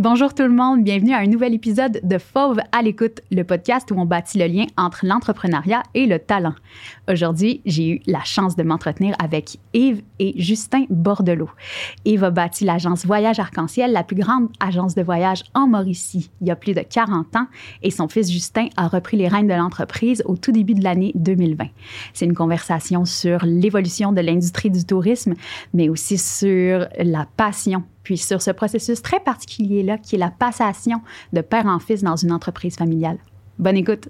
Bonjour tout le monde, bienvenue à un nouvel épisode de Fauve à l'écoute, le podcast où on bâtit le lien entre l'entrepreneuriat et le talent. Aujourd'hui, j'ai eu la chance de m'entretenir avec Yves et Justin Bordelot. Yves a bâti l'agence Voyage Arc-en-Ciel, la plus grande agence de voyage en Mauricie, il y a plus de 40 ans, et son fils Justin a repris les rênes de l'entreprise au tout début de l'année 2020. C'est une conversation sur l'évolution de l'industrie du tourisme, mais aussi sur la passion sur ce processus très particulier-là qui est la passation de père en fils dans une entreprise familiale. Bonne écoute.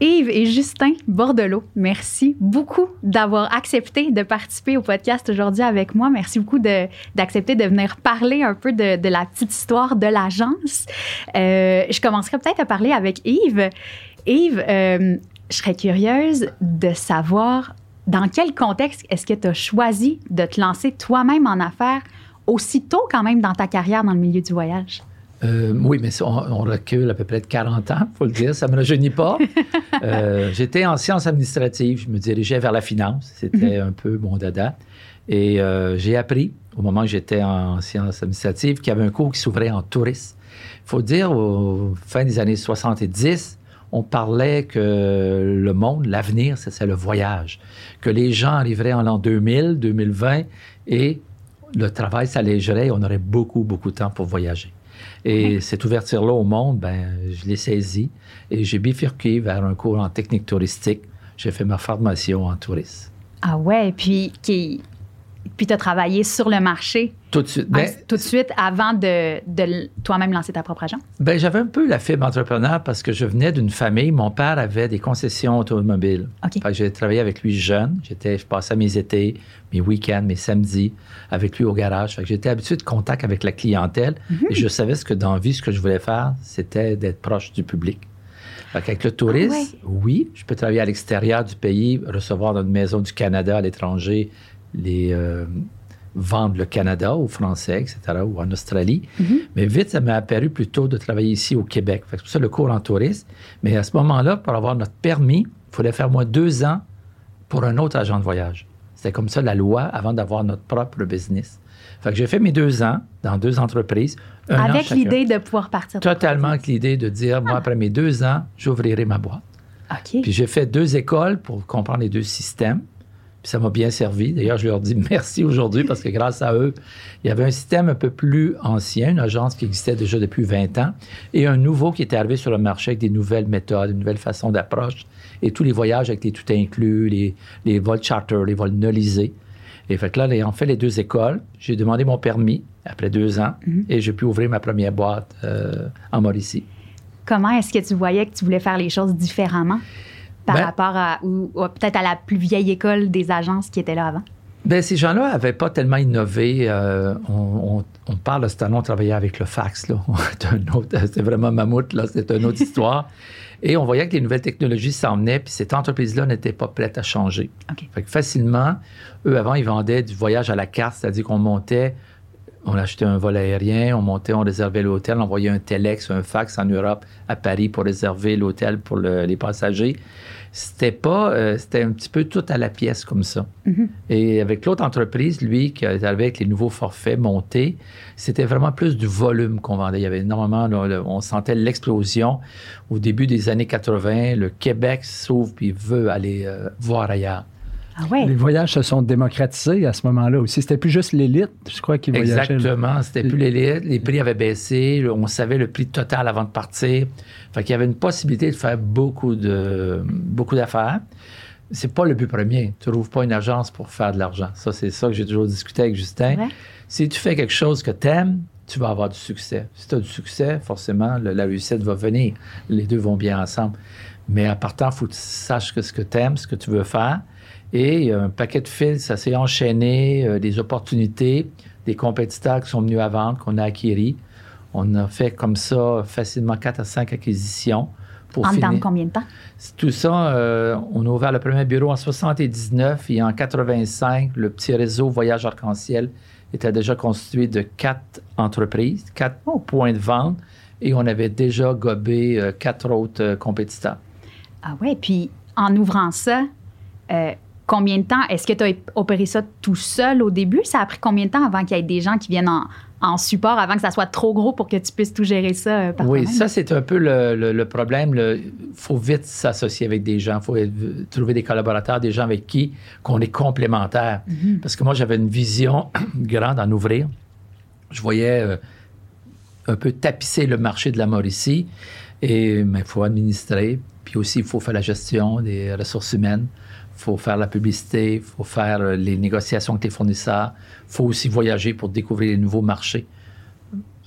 Yves et Justin Bordelot, merci beaucoup d'avoir accepté de participer au podcast aujourd'hui avec moi. Merci beaucoup d'accepter de, venir parler un peu de, la petite histoire de l'agence. Euh, je commencerai peut-être à parler avec Yves. Yves, euh, je serais curieuse de savoir dans quel contexte est-ce que tu as choisi de te lancer toi-même en affaires aussitôt quand même dans ta carrière dans le milieu du voyage? Euh, oui, mais on, recule à peu près de 40 ans, il faut le dire, ça ne me rajeunit pas. Euh, j'étais en sciences administratives, je me dirigeais vers la finance, c'était mhm. un peu mon dada. Et euh, j'ai appris, au moment où j'étais en sciences administratives, qu'il y avait un cours qui s'ouvrait en tourisme. Il faut dire, au fin des années 70, on parlait que le monde, l'avenir, c'est le voyage. Que les gens arriveraient en l'an 2000, 2020 et le travail s'allégerait on aurait beaucoup, beaucoup de temps pour voyager. Et cette ouverture-là au monde, ben, je l'ai saisie et j'ai bifurqué vers un cours en technique touristique. J'ai fait ma formation en tourisme. Ah ouais, puis qui, puis tu as travaillé sur le marché. Tout de suite. Ben, tout de suite avant de, toi-même lancer ta propre agence? Ben, j'avais un peu la fibre entrepreneur parce que je venais d'une famille. Mon père avait des concessions automobiles. j'ai travaillé avec lui jeune. J'étais, je passais mes étés, mes week-ends, mes samedis avec lui au garage. j'étais habitué de contact avec la clientèle mhm. et je savais ce que dans la vie, ce que je voulais faire, c'était d'être proche du public. avec le tourisme, ah oui, je peux travailler à l'extérieur du pays, recevoir dans une maison du Canada à l'étranger les euh, vendre le Canada aux Français, etc., ou en Australie. Mhm. Mais vite, ça m'a apparu plutôt de travailler ici au Québec. C'est pour ça le cours en tourisme. Mais à ce moment-là, pour avoir notre permis, il fallait faire moins deux ans pour un autre agent de voyage. C'était comme ça la loi avant d'avoir notre propre business. Fait que j'ai fait mes deux ans dans deux entreprises. avec l'idée de pouvoir partir. Totalement avec l'idée de dire, moi, après mes deux ans, j'ouvrirai ma boîte. OK. Puis j'ai fait deux écoles pour comprendre les deux systèmes. Puis ça m'a bien servi. D'ailleurs, je leur dis merci aujourd'hui parce que grâce à eux, il y avait un système un peu plus ancien, une agence qui existait déjà depuis 20 ans, et un nouveau qui était arrivé sur le marché avec des nouvelles méthodes, une nouvelle façon d'approche, et tous les voyages avec les tout inclus, les, les vols charter, les vols nolisés. Et fait que là, ayant fait les deux écoles, j'ai demandé mon permis après deux ans mhm. et j'ai pu ouvrir ma première boîte euh, en Mauricie. Comment est-ce que tu voyais que tu voulais faire les choses différemment? Par ben- rapport à, ou, peut-être à la plus vieille école des agences qui étaient là avant? Bien, ces gens-là n'avaient pas tellement innové. Euh, on, parle de ce on travaillait avec le fax. C'était vraiment mammouth, là. C'était une autre histoire. Et on voyait que les nouvelles technologies s'en venaient, puis cette entreprise-là n'était pas prête à changer. Fait que facilement, eux, avant, ils vendaient du voyage à la carte, c'est-à-dire qu'on montait, on achetait un vol aérien, on montait, on réservait l'hôtel, on envoyait un telex, un fax en Europe, à Paris, pour réserver l'hôtel pour les passagers c'était pas, euh, c'était un petit peu tout à la pièce comme ça. Mm-hmm. Et avec l'autre entreprise, lui, qui avait avec les nouveaux forfaits montés, c'était vraiment plus du volume qu'on vendait. Il y avait énormément, on sentait l'explosion. Au début des années 80, le Québec s'ouvre puis veut aller euh, voir ailleurs. Ah les voyages se sont démocratisés à ce moment-là aussi. C'était plus juste l'élite, je crois, qui voyageait. Exactement. C'était plus l'élite. Les prix avaient baissé. On savait le prix total avant de partir. Fait qu'il y avait une possibilité de faire beaucoup de beaucoup d'affaires. C'est pas le but premier. Tu trouves pas une agence pour faire de l'argent. Ça, c'est ça que j'ai toujours discuté avec Justin. Si tu fais quelque chose que tu aimes, tu vas avoir du succès. Si tu as du succès, forcément, la réussite va venir. Les deux vont bien ensemble. Mais à partant, il faut que tu saches ce que tu aimes, ce que tu veux faire. Et un paquet de fils, ça s'est enchaîné, euh, des opportunités, des compétiteurs qui sont venus à vendre, qu'on a acquis. On a fait comme ça facilement 4 à 5 acquisitions. Pour en finir. combien de temps? Tout ça, euh, on a ouvert le premier bureau en 79 et en 85, le petit réseau Voyage Arc-en-Ciel était déjà constitué de quatre entreprises, quatre points de vente et on avait déjà gobé euh, quatre autres compétiteurs. Ah ouais, puis en ouvrant ça, combien de temps? Est-ce que tu as opéré ça tout seul au début? Ça a pris combien de temps avant qu'il y ait des gens qui viennent en, en support avant que ça soit trop gros pour que tu puisses tout gérer ça euh, par Oui, ça, c'est un peu le, le- le problème. Il faut vite s'associer avec des gens. Il faut trouver des collaborateurs, des gens avec qui qu'on est complémentaires. Parce que moi, j'avais une vision grande en ouvrir. Je voyais euh, un peu tapisser le marché de la Mauricie. Et il faut administrer. Puis aussi, il faut faire la gestion des ressources humaines. Il faut faire la publicité. Il faut faire euh, les négociations avec les fournisseurs. Il faut aussi voyager pour découvrir les nouveaux marchés.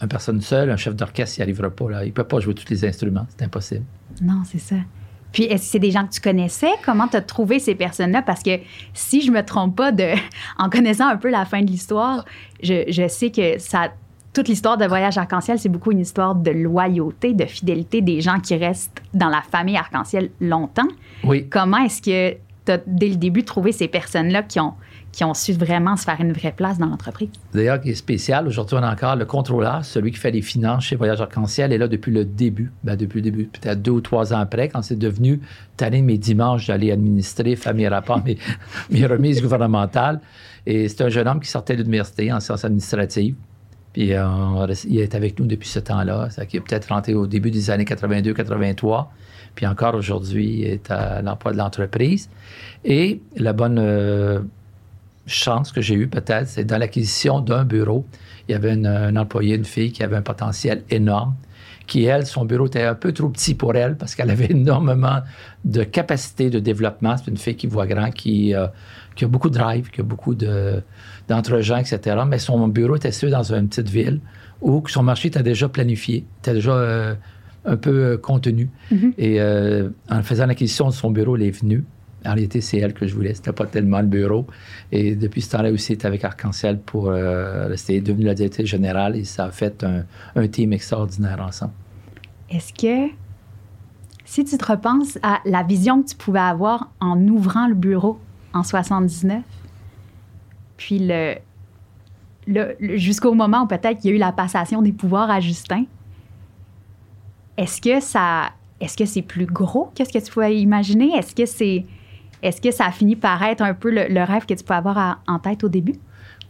Une personne seule, un chef d'orchestre, il n'y arrivera pas. Là. Il ne peut pas jouer tous les instruments. C'est impossible. Non, c'est ça. Puis, est-ce que c'est des gens que tu connaissais? Comment tu as trouvé ces personnes-là? Parce que si je me trompe pas, de, en connaissant un peu la fin de l'histoire, je, je sais que ça, toute l'histoire de Voyage Arc-en-Ciel, c'est beaucoup une histoire de loyauté, de fidélité des gens qui restent dans la famille Arc-en-Ciel longtemps. Oui. Comment est-ce que tu as, dès le début, trouvé ces personnes-là qui ont, qui ont su vraiment se faire une vraie place dans l'entreprise? D'ailleurs, qui est spécial, aujourd'hui, on a encore le contrôleur, celui qui fait les finances chez Voyage Arc-en-Ciel, est là depuis le début. Ben, depuis le début, peut-être deux ou trois ans après, quand c'est devenu tanné mes dimanches d'aller administrer, faire mes rapports, mes, mes remises gouvernementales. Et c'est un jeune homme qui sortait de l'université en sciences administratives. Puis euh, il est avec nous depuis ce temps-là. Qui est peut-être rentré au début des années 82-83. Puis encore aujourd'hui, il est à l'emploi de l'entreprise. Et la bonne euh, chance que j'ai eue, peut-être, c'est dans l'acquisition d'un bureau. Il y avait une, un employé, une fille qui avait un potentiel énorme, qui, elle, son bureau était un peu trop petit pour elle parce qu'elle avait énormément de capacité de développement. C'est une fille qui voit grand, qui, euh, qui a beaucoup de drive, qui a beaucoup de, d'entre-gens, etc. Mais son bureau était situé dans une petite ville où son marché était déjà planifié, était déjà euh, un peu euh, contenu. Et euh, en faisant l'acquisition de son bureau, elle est venue. En réalité, c'est elle que je voulais. C'était pas tellement le bureau. Et depuis ce temps-là aussi, est avec Arc-en-Ciel pour euh, rester devenue la directrice générale et ça a fait un, un team extraordinaire ensemble. Est-ce que, si tu te repenses à la vision que tu pouvais avoir en ouvrant le bureau en 79, puis le, jusqu'au moment où peut-être qu'il y a eu la passation des pouvoirs à Justin, est-ce que ça, est-ce que c'est plus gros que ce que tu pouvais imaginer? Est-ce que c'est, est-ce que ça a fini par être un peu le, rêve que tu pouvais avoir en tête au début?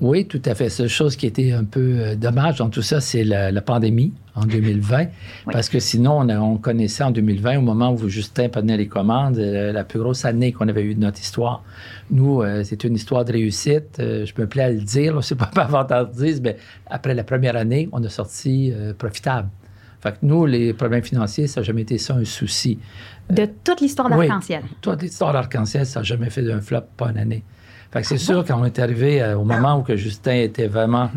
Oui, tout à fait. Seule chose qui était un peu euh, dommage dans tout ça, c'est la, la pandémie en 2020. Parce que sinon, on, a- on connaissait en 2020, au moment où Justin prenait les commandes, euh, la plus grosse année qu'on avait eue de notre histoire. Nous, euh, c'est une histoire de réussite. Euh, je me plais à le dire, c'est pas avant-dire, mais après la première année, on a sorti profitable. Fait que nous, les problèmes financiers, ça n'a jamais été ça un souci. De toute l'histoire Oui. d'Arc-en-Ciel. Toute l'histoire d'Arc-en-Ciel, ça n'a jamais fait d'un flop, pas une année. Fait que c'est sûr, quand on est arrivé euh, au moment où que Justin était vraiment,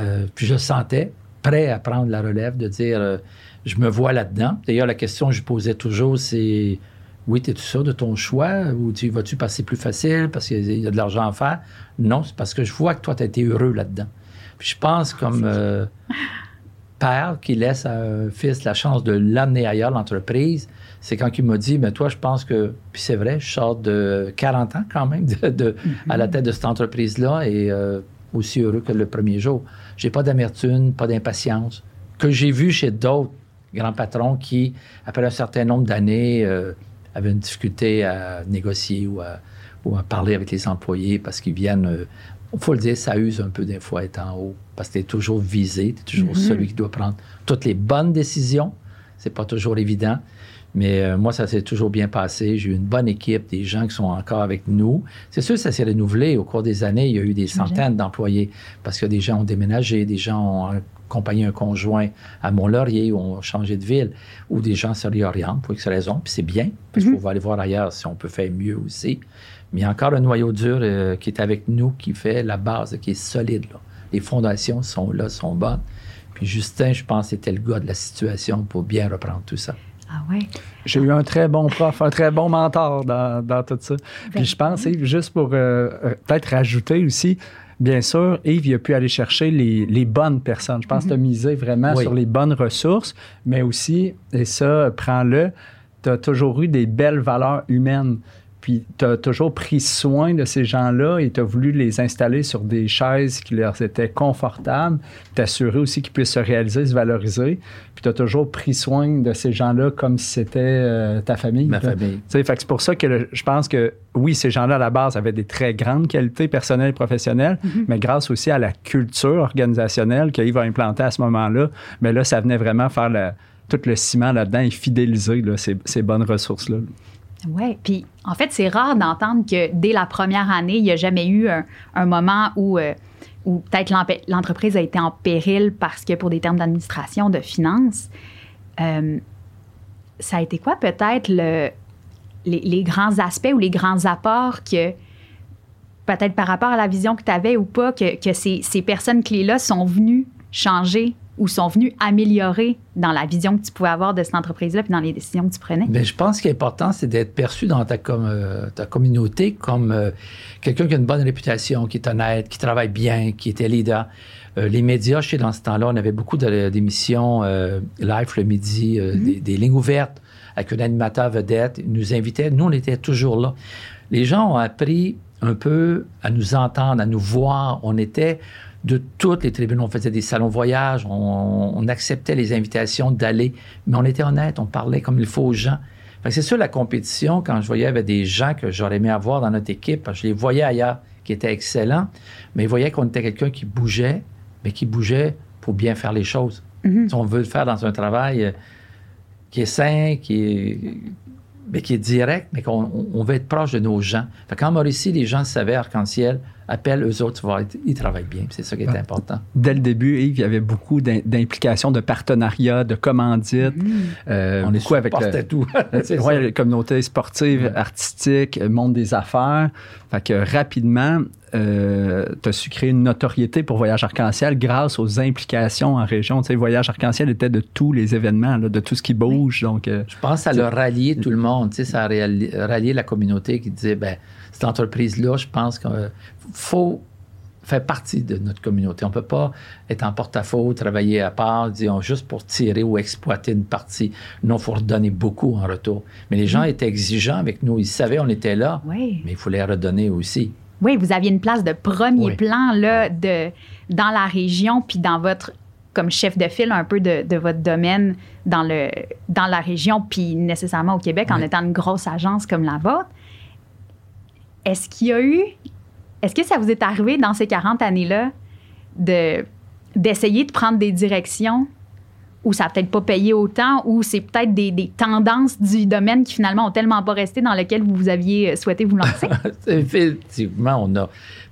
euh, puis je le sentais, prêt à prendre la relève, de dire, euh, je me vois là-dedans. D'ailleurs, la question que je posais toujours, c'est, oui, es-tu sûr de ton choix ou tu vas-tu passer plus facile parce qu'il y a de l'argent à faire? Non, c'est parce que je vois que toi, tu as été heureux là-dedans. Puis je pense comme père qui laisse à un fils la chance de l'amener ailleurs, l'entreprise, c'est quand il m'a dit, mais toi, je pense que, puis c'est vrai, je sors de 40 ans quand même de, de- à la tête de cette entreprise-là et euh, aussi heureux que le premier jour. J'ai pas d'amertume, pas d'impatience, que j'ai vu chez d'autres grands patrons qui, après un certain nombre d'années, euh, avaient une difficulté à négocier ou à, ou à parler avec les employés parce qu'ils viennent, il faut le dire, ça use un peu des fois être en haut parce que tu es toujours visé, tu es toujours celui qui doit prendre toutes les bonnes décisions. C'est pas toujours évident. Mais euh, moi, ça s'est toujours bien passé. J'ai eu une bonne équipe, des gens qui sont encore avec nous. C'est sûr, ça s'est renouvelé au cours des années. Il y a eu des centaines d'employés parce que des gens ont déménagé, des gens ont accompagné un conjoint à Mont-Laurier ou ont changé de ville, ou des gens se réorientent pour X raison. Puis c'est bien, parce qu'on va aller voir ailleurs si on peut faire mieux aussi. Mais il y a encore un noyau dur euh, qui est avec nous, qui fait la base, qui est solide. là. Les fondations sont là, sont bonnes. Puis Justin, je pense, était le gars de la situation pour bien reprendre tout ça. Ah ouais. J'ai eu un très bon prof, un très bon mentor dans, dans tout ça. Puis je pense, Yves, juste pour euh, euh, peut-être rajouter aussi, bien sûr, Yves, il a pu aller chercher les, les bonnes personnes. Je pense que tu as misé vraiment Oui. sur les bonnes ressources, mais aussi, et ça, prends-le, tu as toujours eu des belles valeurs humaines. Puis tu as toujours pris soin de ces gens-là et tu as voulu les installer sur des chaises qui leur étaient confortables, t'assurer aussi qu'ils puissent se réaliser, se valoriser. Puis tu as toujours pris soin de ces gens-là comme si c'était euh, ta famille. Ma famille. c'est pour ça que je pense que oui, ces gens-là à la base avaient des très grandes qualités personnelles et professionnelles, mm-hmm. mais grâce aussi à la culture organisationnelle qu'il a implanter à ce moment-là, mais là, ça venait vraiment faire tout le ciment là-dedans et fidéliser ces, ces bonnes ressources-là. Oui, puis en fait, c'est rare d'entendre que dès la première année, il n'y a jamais eu un, moment où, euh, où peut-être l'entreprise a été en péril parce que pour des termes d'administration, de finances. Euh, ça a été quoi peut-être le, les, grands aspects ou les grands apports que, peut-être par rapport à la vision que tu avais ou pas, que, que ces, ces personnes clés-là sont venues changer ou sont venus améliorer dans la vision que tu pouvais avoir de cette entreprise-là puis dans les décisions que tu prenais? Bien, je pense qu'il est important, c'est d'être perçu dans ta, euh, ta communauté comme euh, quelqu'un qui a une bonne réputation, qui est honnête, qui travaille bien, qui était leader. Euh, les médias, je sais, dans ce temps-là, on avait beaucoup d'émissions live le midi, mm-hmm. des, lignes ouvertes avec un animateur vedette. Ils nous invitait. Nous, on était toujours là. Les gens ont appris un peu à nous entendre, à nous voir. On était de toutes les tribunes. On faisait des salons voyage, on, acceptait les invitations d'aller, mais on était honnête, on parlait comme il faut aux gens. C'est sûr, la compétition, quand je voyais avec des gens que j'aurais aimé avoir dans notre équipe, je les voyais ailleurs qui étaient excellents, mais ils voyaient qu'on était quelqu'un qui bougeait, mais qui bougeait pour bien faire les choses. Mm-hmm. Si on veut le faire dans un travail euh, qui est sain, qui est, mais qui est direct, mais qu'on veut être proche de nos gens. Fait qu'en Mauricie, les gens savaient Arc-en-Ciel, appellent eux autres, ils travaillent bien. C'est ça qui est important. Dès le début, Yves, il y avait beaucoup d'implications, de partenariats, de commandites. Mm-hmm. Euh, On est beaucoup avec le, tout. ouais, la communauté sportive, artistique, monde des affaires. Fait que rapidement, euh, tu as su créer une notoriété pour Voyage Arc-en-Ciel grâce aux implications en région. Tu sais, Voyage Arc-en-Ciel était de tous les événements, de tout ce qui bouge. Donc, euh, Je pense que ça a rallié tout le monde. Tu sais, ça a rallié la communauté qui disait, ben cette entreprise-là, je pense qu'il faut faire partie de notre communauté. On ne peut pas être en porte-à-faux, travailler à part, disons, juste pour tirer ou exploiter une partie. Non, il faut redonner beaucoup en retour. Mais les gens mm. étaient exigeants avec nous. Ils savaient on était là, mais il fallait redonner aussi. Oui, vous aviez une place de premier plan là, de, dans la région, puis dans votre comme chef de file un peu de, votre domaine dans, le, dans la région, puis nécessairement au Québec, en étant une grosse agence comme la vôtre. Est-ce qu'il y a eu, est-ce que ça vous est arrivé dans ces 40 années-là de, d'essayer de prendre des directions où ça n'a peut-être pas payé autant, ou c'est peut-être des, tendances du domaine qui finalement ont tellement pas resté dans lequel vous aviez souhaité vous lancer? Effectivement, on n'a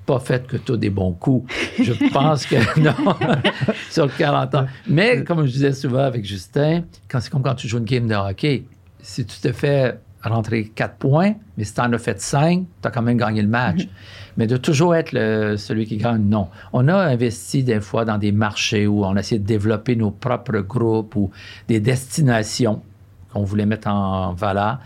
pas fait que tous des bons coups. Je pense que non, sur 40 ans. Mais comme je disais souvent avec Justin, quand c'est comme quand tu joues une game de hockey, si tu te fais rentrer 4 points, mais si tu en as fait 5, tu as quand même gagné le match. Mais de toujours être celui qui gagne, non. On a investi des fois dans des marchés où on a essayé de développer nos propres groupes ou des destinations qu'on voulait mettre en valeur.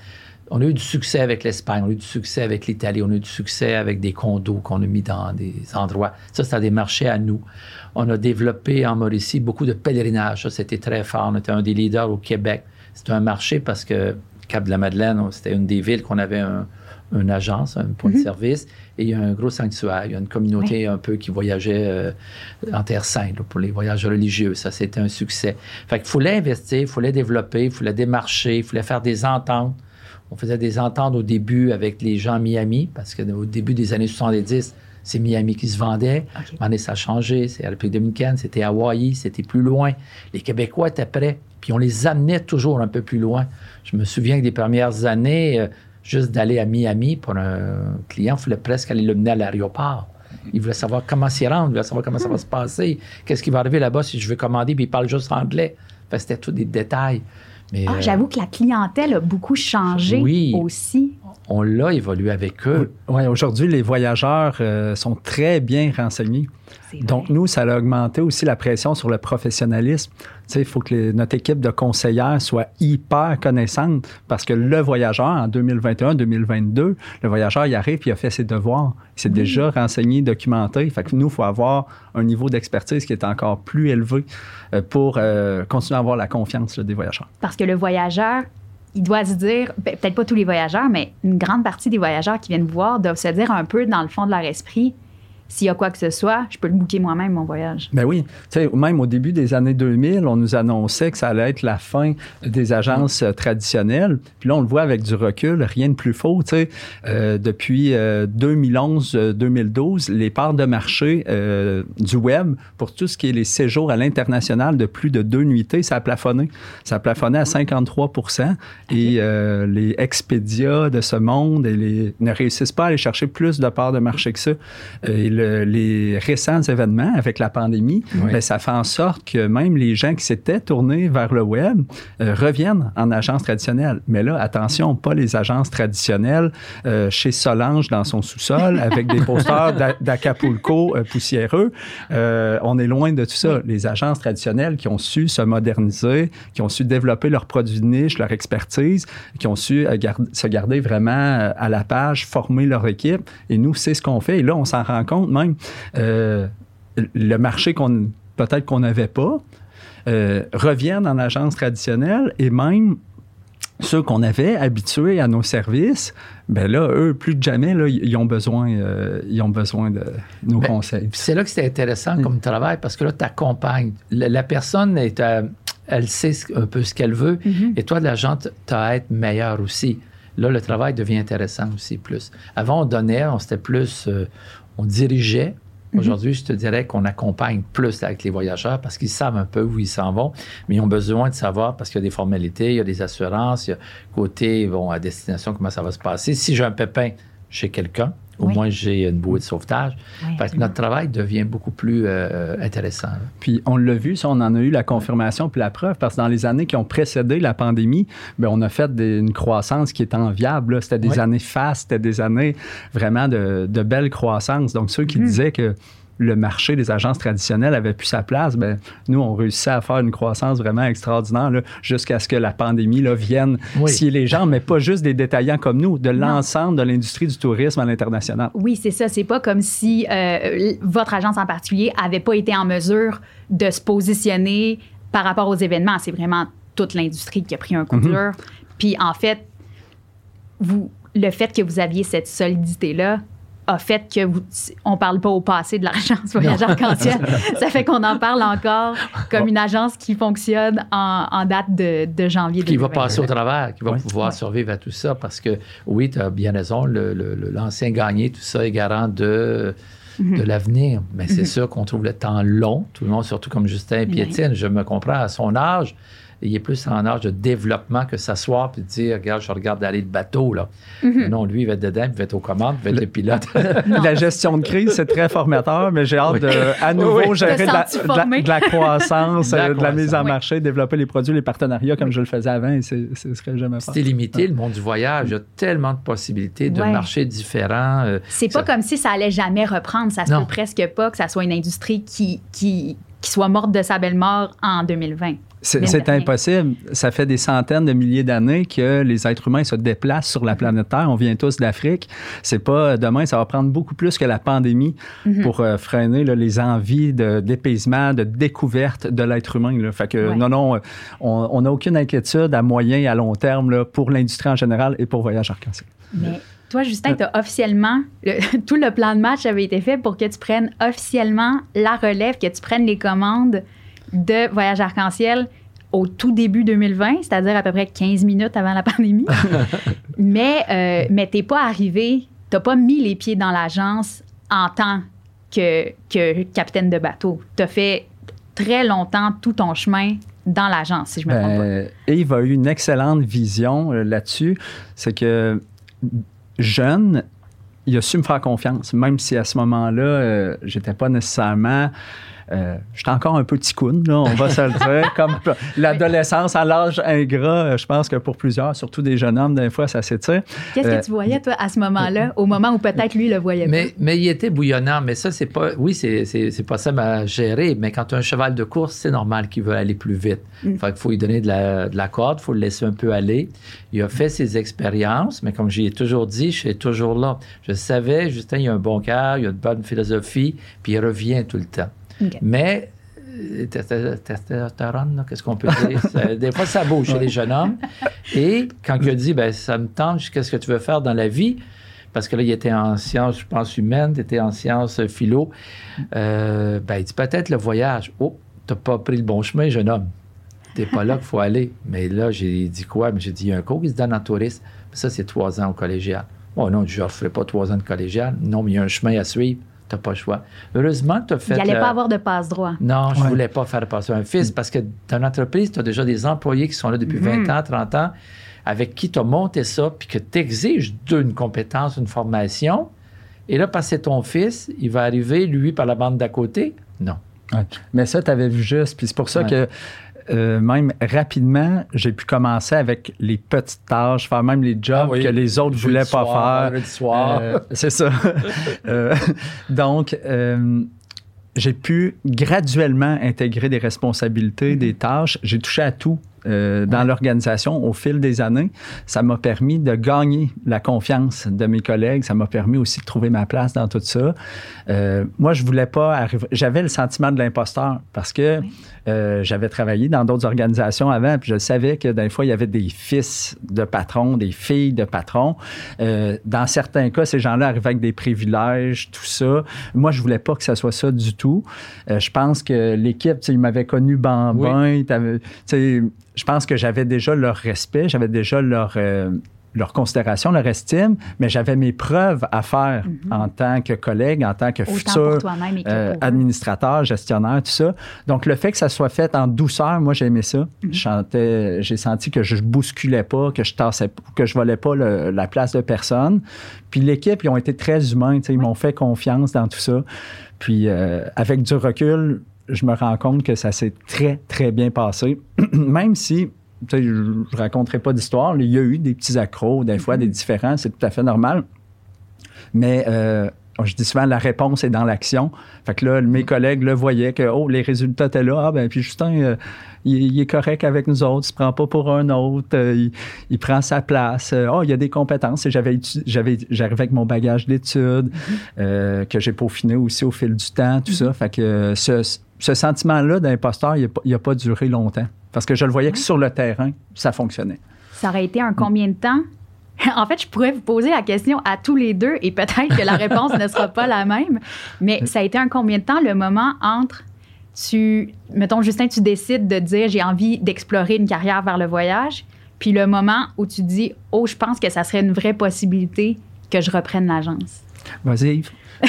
On a eu du succès avec l'Espagne, on a eu du succès avec l'Italie, on a eu du succès avec des condos qu'on a mis dans des endroits. Ça, c'était des marchés à nous. On a développé en Mauricie beaucoup de pèlerinages. Ça, c'était très fort. On était un des leaders au Québec. C'était un marché parce que Cap de la Madeleine, c'était une des villes qu'on avait un, une agence, un point de mhm. service, et il y a un gros sanctuaire. Il y a une communauté un peu qui voyageait euh, en Terre Sainte pour les voyages religieux. Ça, c'était un succès. Fait qu'il fallait investir, il fallait développer, il fallait démarcher, il fallait faire des ententes. On faisait des ententes au début avec les gens Miami, parce qu'au début des années 70, c'est Miami qui se vendait. Okay. ça a changé. C'est la République dominicaine, c'était Hawaï, c'était plus loin. Les Québécois étaient prêts. Puis on les amenait toujours un peu plus loin. Je me souviens que des premières années, euh, juste d'aller à Miami pour un client, il fallait presque aller le mener à l'aéroport. Il voulait savoir comment s'y rendre, il voulait savoir comment ça va se passer, qu'est-ce qui va arriver là-bas si je veux commander, puis il parle juste anglais. c'était tout des détails. Mais, ah, J'avoue que la clientèle a beaucoup changé oui, aussi. On l'a évolué avec eux. Oui, aujourd'hui, les voyageurs euh, sont très bien renseignés. Donc, nous, ça a augmenté aussi la pression sur le professionnalisme. Tu sais, il faut que notre équipe de conseillères soit hyper connaissante parce que le voyageur, en 2021-2022, le voyageur, il arrive et il a fait ses devoirs. Il s'est déjà renseigné, documenté. Fait que nous, il faut avoir un niveau d'expertise qui est encore plus élevé euh, pour euh, continuer à avoir la confiance des voyageurs. Parce que le voyageur, il doit se dire, peut-être pas tous les voyageurs, mais une grande partie des voyageurs qui viennent voir doivent se dire un peu dans le fond de leur esprit, s'il y a quoi que ce soit, je peux le booker moi-même, mon voyage. Ben oui. Tu sais, même au début des années 2000, on nous annonçait que ça allait être la fin des agences euh, traditionnelles. Puis là, on le voit avec du recul, rien de plus faux. Tu sais, euh, depuis 2011-2012, euh, les parts de marché du web pour tout ce qui est les séjours à l'international de plus de deux nuitées, ça a plafonné. Ça a plafonné à 53 Et les Expedia de ce monde et les, ne réussissent pas à aller chercher plus de parts de marché que ça. Et les récents événements avec la pandémie, ben, ça fait en sorte que même les gens qui s'étaient tournés vers le web euh, reviennent en agence traditionnelle. Mais là, attention, pas les agences traditionnelles euh, chez Solange dans son sous-sol avec des posters d'Acapulco euh, poussiéreux. on est loin de tout ça. Les agences traditionnelles qui ont su se moderniser, qui ont su développer leurs produits de niche, leur expertise, qui ont su se garder vraiment à la page, former leur équipe. Et nous, c'est ce qu'on fait. Et là, on s'en rend compte même euh, le marché qu'on peut-être qu'on n'avait pas euh, reviennent en agence traditionnelle et même ceux qu'on avait habitués à nos services, ben là, eux, plus que jamais, là, ils, ont besoin, euh, ils ont besoin de nos ben, conseils. C'est là que c'est intéressant mm. comme travail parce que là, tu accompagnes. La, personne, est, elle sait un peu ce qu'elle veut mm-hmm. et toi, l'agent, tu as à être meilleur aussi. Là, le travail devient intéressant aussi plus. Avant, on donnait, on s'était plus, on dirigeait. Mhm. Aujourd'hui, je te dirais qu'on accompagne plus avec les voyageurs parce qu'ils savent un peu où ils s'en vont, mais ils ont besoin de savoir parce qu'il y a des formalités, il y a des assurances, il y a côté, bon, à destination, comment ça va se passer. Si j'ai un pépin chez quelqu'un, au moins, j'ai une bouée de sauvetage. parce que notre travail devient beaucoup plus euh, intéressant. Puis, on l'a vu, ça, on en a eu la confirmation puis la preuve, parce que dans les années qui ont précédé la pandémie, bien, on a fait une croissance qui est enviable. C'était des années fastes, c'était des années vraiment de, de belles croissances. Donc, ceux qui mm. disaient que le marché des agences traditionnelles avait plus sa place, ben, nous, on réussissait à faire une croissance vraiment extraordinaire jusqu'à ce que la pandémie là, vienne si les gens, mais pas juste des détaillants comme nous, de l'ensemble de l'industrie du tourisme à l'international. Oui, c'est ça. C'est pas comme si euh, votre agence en particulier avait pas été en mesure de se positionner par rapport aux événements. C'est vraiment toute l'industrie qui a pris un coup mhm. dur. Puis en fait, vous, le fait que vous aviez cette solidité-là, a fait que vous, on parle pas au passé de l'agence Voyage Arc-en-Ciel. ça fait qu'on en parle encore comme une agence qui fonctionne en, date de, de janvier Qui va passer au travers, qui va pouvoir survivre à tout ça parce que, oui, tu as bien raison, l'ancien le, gagné, tout ça est garant de mhm. de l'avenir. Mais c'est mhm. sûr qu'on trouve le temps long, tout le monde, surtout comme Justin Piétine, je me comprends à son âge, il est plus en âge de développement que s'asseoir puis dire regarde, je regarde d'aller le bateau. Là. Mhm. Non, lui, il va être dedans, il va être aux commandes, il va être le, pilote. la gestion de crise, c'est très formateur, mais j'ai hâte de, à nouveau gérer de la, croissance, de la, mise en marché, développer les produits, les partenariats comme je le faisais avant, et ce serait jamais C'est limité, le monde du voyage. Il y a tellement de possibilités de marchés différents. Euh, c'est pas comme si ça allait jamais reprendre. Ça se peut presque pas que ça soit une industrie qui, qui, qui soit morte de sa belle mort en 2020. C'est impossible. Ça fait des centaines de milliers d'années que les êtres humains se déplacent sur la planète Terre. On vient tous d'Afrique. C'est pas demain, ça va prendre beaucoup plus que la pandémie mhm. pour euh, freiner les envies d'épaisement, de, découverte de l'être humain. Là. Fait que non, non, on n'a aucune inquiétude à moyen et à long terme là, pour l'industrie en général et pour Voyage Arc-en-Ciel. Mais toi, Justin, tu as officiellement, tout le plan de match avait été fait pour que tu prennes officiellement la relève, que tu prennes les commandes de Voyage Arc-en-Ciel au tout début 2020, c'est-à-dire à peu près 15 minutes avant la pandémie. mais euh, mais t'es pas arrivé, t'as pas mis les pieds dans l'agence en tant que, que capitaine de bateau. Tu as fait très longtemps tout ton chemin dans l'agence, si je me trompe pas. Yves a eu une excellente vision euh, là-dessus. C'est que jeune, il a su me faire confiance, même si à ce moment-là, euh, j'étais pas nécessairement euh, j'étais encore un peu ticoune, là, on va se le dire. Comme l'adolescence à l'âge ingrat, je pense que pour plusieurs, surtout des jeunes hommes, des fois, ça s'étire. Qu'est-ce que euh, tu voyais, toi, à ce moment-là, au moment où peut-être lui le voyait mais, pas? Mais il était bouillonnant, mais ça, c'est pas. Oui, c'est, c'est, possible à gérer, mais quand tu as un cheval de course, c'est normal qu'il veut aller plus vite. Mm. Fait qu'il faut lui donner de la, de la corde, il faut le laisser un peu aller. Il a fait ses expériences, mais comme j'ai toujours dit, je suis toujours là. Je savais, Justin, il a un bon cœur, il a une bonne philosophie, puis il revient tout le temps. Mais testostérone, qu'est-ce qu'on peut dire? des fois, ça bouge chez les jeunes hommes. Et quand il a dit, ben, ça me tente, qu'est-ce que tu veux faire dans la vie? Parce que là, il était en sciences, je pense, humaines, il était en sciences philo. Euh, ben, il dit peut-être le voyage. Oh, t'as pas pris le bon chemin, jeune homme. T'es pas là qu'il faut aller. Mais là, j'ai dit quoi? J'ai dit, il y a un cours qui se donne en tourisme. Ça, c'est trois ans au collégial. Oh non, je ne ferai pas trois ans de collégial. Non, mais il y a un chemin à suivre. Tu n'as pas le choix. Heureusement, tu as fait. Il n'allait pas avoir de passe-droit. Non, je ne voulais pas faire passer un fils parce que dans l'entreprise, tu as déjà des employés qui sont là depuis 20 mhm. ans, 30 ans, avec qui tu as monté ça, puis que tu exiges d'une compétence, une formation. Et là, passer ton fils, il va arriver, lui, par la bande d'à côté? Non. Mais ça, tu avais vu juste. Puis c'est pour ça que euh, même rapidement, j'ai pu commencer avec les petites tâches, faire même les jobs ah que les autres ne voulaient pas faire. Euh, c'est ça. Euh, donc, j'ai pu graduellement intégrer des responsabilités, des tâches. J'ai touché à tout. Euh, dans l'organisation au fil des années. Ça m'a permis de gagner la confiance de mes collègues. Ça m'a permis aussi de trouver ma place dans tout ça. Euh, moi, je voulais pas arriver. J'avais le sentiment de l'imposteur parce que euh, j'avais travaillé dans d'autres organisations avant, puis je savais que des fois, il y avait des fils de patrons, des filles de patrons. dans certains cas, ces gens-là arrivaient avec des privilèges, tout ça. Moi, je voulais pas que ça soit ça du tout. je pense que l'équipe, ils m'avaient connu bambin. Oui je pense que j'avais déjà leur respect, j'avais déjà leur, euh, leur considération, leur estime, mais j'avais mes preuves à faire mhm. en tant que collègue, en tant que futur euh, administrateur, gestionnaire, tout ça. Donc, le fait que ça soit fait en douceur, moi, j'ai aimé ça. Mhm. J'ai senti que je bousculais pas, que je tassais, que je volais pas la place de personne. Puis l'équipe, ils ont été très humains, ils m'ont fait confiance dans tout ça. Puis, euh, avec du recul, je me rends compte que ça s'est très, très bien passé. Même si, je ne raconterai pas d'histoire, il y a eu des petits accros, des fois des mm-hmm. différents, c'est tout à fait normal. Mais euh, je dis souvent, la réponse est dans l'action. Fait que là, mes collègues le voyaient que, oh, les résultats étaient là. Ah, ben, puis Justin, euh, il, est correct avec nous autres, il se prend pas pour un autre, euh, il, prend sa place. oh, il y a des compétences. Et j'avais, j'avais, j'arrivais avec mon bagage d'études, mm-hmm. que j'ai peaufiné aussi au fil du temps, tout ça. Fait que ce, ce sentiment-là d'imposteur, il n'a pas, duré longtemps. Parce que je le voyais que sur le terrain, ça fonctionnait. Ça aurait été un combien de temps? En fait, je pourrais vous poser la question à tous les deux et peut-être que la réponse ne sera pas la même. Mais ça a été un combien de temps le moment entre tu, mettons, Justin, tu décides de dire j'ai envie d'explorer une carrière vers le voyage, puis le moment où tu dis oh, je pense que ça serait une vraie possibilité que je reprenne l'agence? Vas-y, Yves. Non,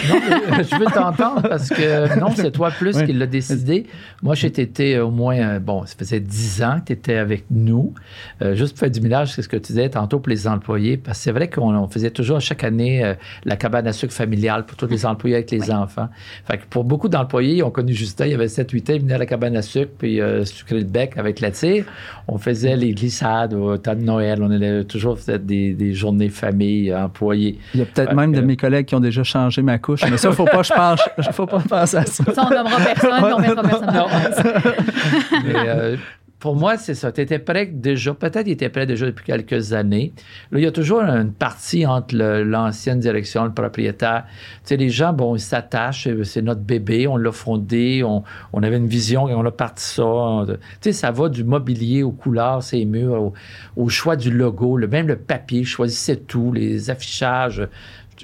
je veux t'entendre parce que non, c'est toi plus qui l'as décidé. Moi, j'ai été au moins, euh, bon, ça faisait dix ans que tu étais avec nous. Euh, juste pour faire du ménage, c'est ce que tu disais tantôt pour les employés, parce que c'est vrai qu'on faisait toujours chaque année euh, la cabane à sucre familiale pour tous les employés avec les enfants. Fait que pour beaucoup d'employés, ils ont connu Justin, il y avait 7-8 ans, ils venaient à la cabane à sucre, puis sucrer le bec avec la tire. On faisait les glissades au temps de Noël. On allait toujours faire des, des journées famille, employés. Il y a peut-être même de mes collègues qui ont déjà changé ma couche. Mais ça, il ne faut pas je pense, faut pas penser à ça. Ça, on nommera personne, on mettra personne non. mais, euh, pour moi, c'est ça. Tu étais prêt déjà, peut-être il était prêt déjà depuis quelques années. Là, il y a toujours une partie entre l'ancienne direction, le propriétaire. Tu sais, les gens, bon, ils s'attachent, c'est notre bébé, on l'a fondé, on, on, avait une vision et on a parti ça. Tu sais, ça va du mobilier aux couleurs, ces murs, au, choix du logo, le, même le papier, choisissez tout, les affichages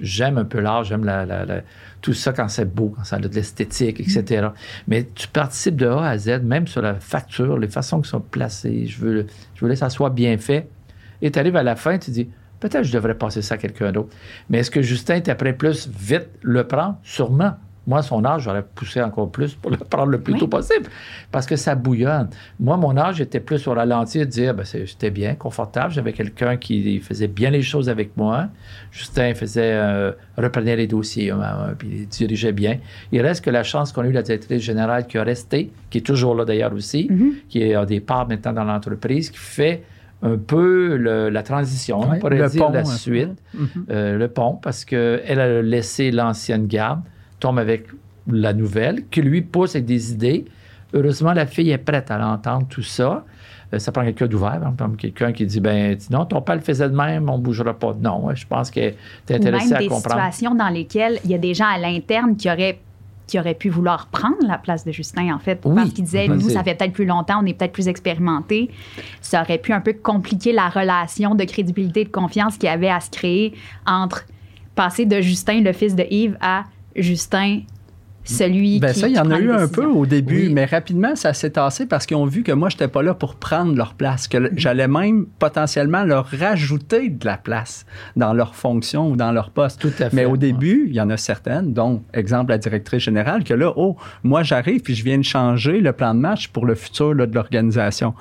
j'aime un peu l'art, j'aime tout ça quand c'est beau, quand ça a de l'esthétique, etc. Mais tu participes de A à Z, même sur la facture, les façons qui sont placées. Je veux, je voulais que ça soit bien fait. Et tu arrives à la fin, tu dis, peut-être je devrais passer ça à quelqu'un d'autre. Mais est-ce que Justin était prêt plus vite le prendre? Sûrement. Moi, son âge, j'aurais poussé encore plus pour le prendre le plus tôt possible parce que ça bouillonne. Moi, mon âge était plus sur la lentille de dire, ben, c'était bien, confortable. J'avais quelqu'un qui faisait bien les choses avec moi. Justin faisait, euh, reprenait les dossiers, puis dirigeait bien. Il reste que la chance qu'on a eu la directrice générale qui a resté, qui est toujours là d'ailleurs aussi, mm-hmm. qui a des parts maintenant dans l'entreprise, qui fait un peu la transition, on pourrait le dire la suite, mm-hmm. euh, le pont, parce qu'elle a laissé l'ancienne garde tombe avec la nouvelle, qui lui pousse avec des idées. Heureusement, la fille est prête à l'entendre, tout ça. Euh, ça prend quelqu'un d'ouvert, comme quelqu'un qui dit ben non, ton père le faisait de même, on ne bougera pas. Non, je pense que tu es intéressé à comprendre. des situations dans lesquelles il y a des gens à l'interne qui auraient qui aurait pu vouloir prendre la place de Justin, en fait, Oui. parce qu'il disait, nous, ça fait peut-être plus longtemps, on est peut-être plus expérimenté. Ça aurait pu un peu compliquer la relation de crédibilité et de confiance qu'il y avait à se créer entre passer de Justin, le fils de Yves, à Justin, celui Ben qui ça, il y en a eu un peu au début, Oui. mais rapidement, ça s'est tassé parce qu'ils ont vu que moi, je n'étais pas là pour prendre leur place, que j'allais même potentiellement leur rajouter de la place dans leur fonction ou dans leur poste. Tout à fait. Mais au Ouais. début, il y en a certaines, dont, exemple, la directrice générale, que là, oh, moi, j'arrive puis je viens de changer le plan de match pour le futur là, de l'organisation.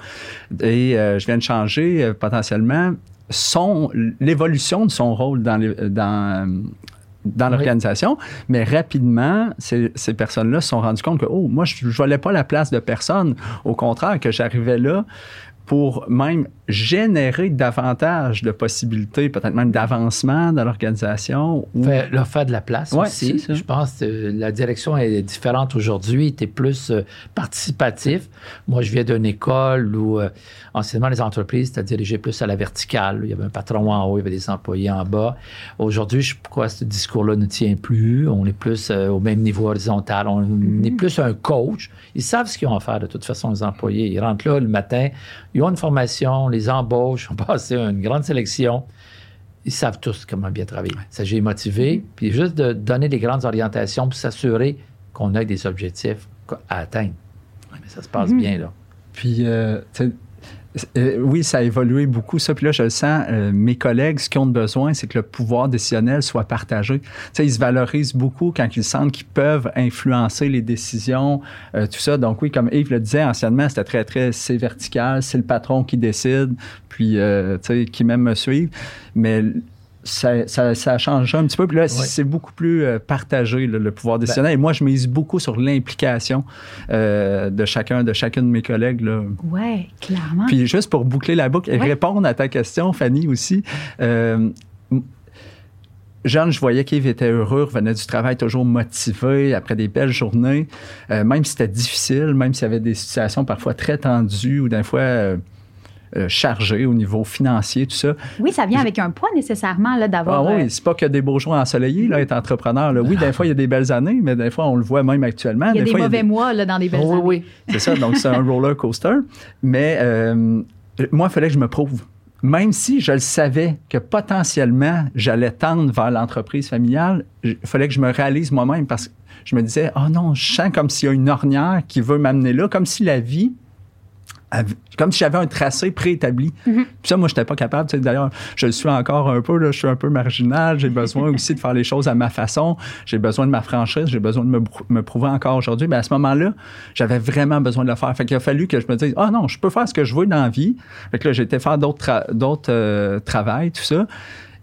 Et euh, je viens de changer euh, potentiellement son, l'évolution de son rôle dans, les- dans, dans Oui. l'organisation, mais rapidement, ces, ces personnes-là se sont rendues compte que, oh, moi, je ne volais pas la place de personne. Au contraire, que j'arrivais là pour même générer davantage de possibilités, peut-être même d'avancement dans l'organisation. ou- Fait- leur faire de la place Ouais, aussi. Je pense que la direction est différente aujourd'hui. Tu es plus euh, participatif. Moi, je viens d'une école où, euh, anciennement, les entreprises, tu dirigé plus à la verticale. Il y avait un patron en haut, il y avait des employés en bas. Aujourd'hui, je sais pourquoi ce discours-là ne tient plus? On est plus euh, au même niveau horizontal. On est plus un coach. Ils savent ce qu'ils ont à faire, de toute façon, les employés. Ils rentrent là le matin, ils ont une formation, on les embauche, on passe une grande sélection ils savent tous comment bien travailler. Il s'agit de motiver, puis juste de donner des grandes orientations pour s'assurer qu'on ait des objectifs à atteindre. Mais ça se passe bien, là. Puis, euh, tu sais, euh, oui, ça a évolué beaucoup, ça. Puis là, je le sens, euh, mes collègues, ce qu'ils ont besoin, c'est que le pouvoir décisionnel soit partagé. Tu sais, ils se valorisent beaucoup quand ils sentent qu'ils peuvent influencer les décisions, euh, tout ça. Donc oui, comme Yves le disait, anciennement, c'était très, très, c'est vertical, c'est le patron qui décide, puis, euh, tu sais, qui même me suivent. Mais ça, ça, ça a changé un petit peu. Puis là, c'est beaucoup plus euh, partagé, là, le pouvoir décisionnel. Et moi, je mise beaucoup sur l'implication euh, de chacun, de chacun de mes collègues. Là. Ouais, clairement. Puis juste pour boucler la boucle et Ouais. répondre à ta question, Fanny, aussi. euh, Jeanne, je voyais qu'il était heureux, revenait du travail toujours motivé après des belles journées. Euh, même si c'était difficile, même s'il y avait des situations parfois très tendues ou des fois euh, euh, chargées au niveau financier, tout ça. oui, ça vient avec un poids nécessairement là, Ah d'avoir. oui, euh, c'est pas que des beaux jours ensoleillés, là, être entrepreneur. Là. Oui, des fois, il y a des belles années, mais des fois, on le voit même actuellement. il y a des fois, mauvais mois là, dans des belles années. oui. C'est ça, donc c'est un roller coaster. Mais euh, moi, il fallait que je me prouve. Même si je le savais que potentiellement j'allais tendre vers l'entreprise familiale, il fallait que je me réalise moi-même parce que je me disais, oh non, je sens comme s'il y a une ornière qui veut m'amener là, comme si la vie, comme si j'avais un tracé préétabli. Puis ça, moi, je n'étais pas capable. Tu sais, D'ailleurs, je le suis encore un peu, là, je suis un peu marginal. J'ai besoin aussi de faire les choses à ma façon. J'ai besoin de ma franchise. J'ai besoin de me, me prouver encore aujourd'hui. Mais à ce moment-là, j'avais vraiment besoin de le faire. Fait qu'il a fallu que je me dise, ah non, je peux faire ce que je veux dans la vie. Fait que là, j'ai été faire d'autres tra- d'autres euh, travails, tout ça.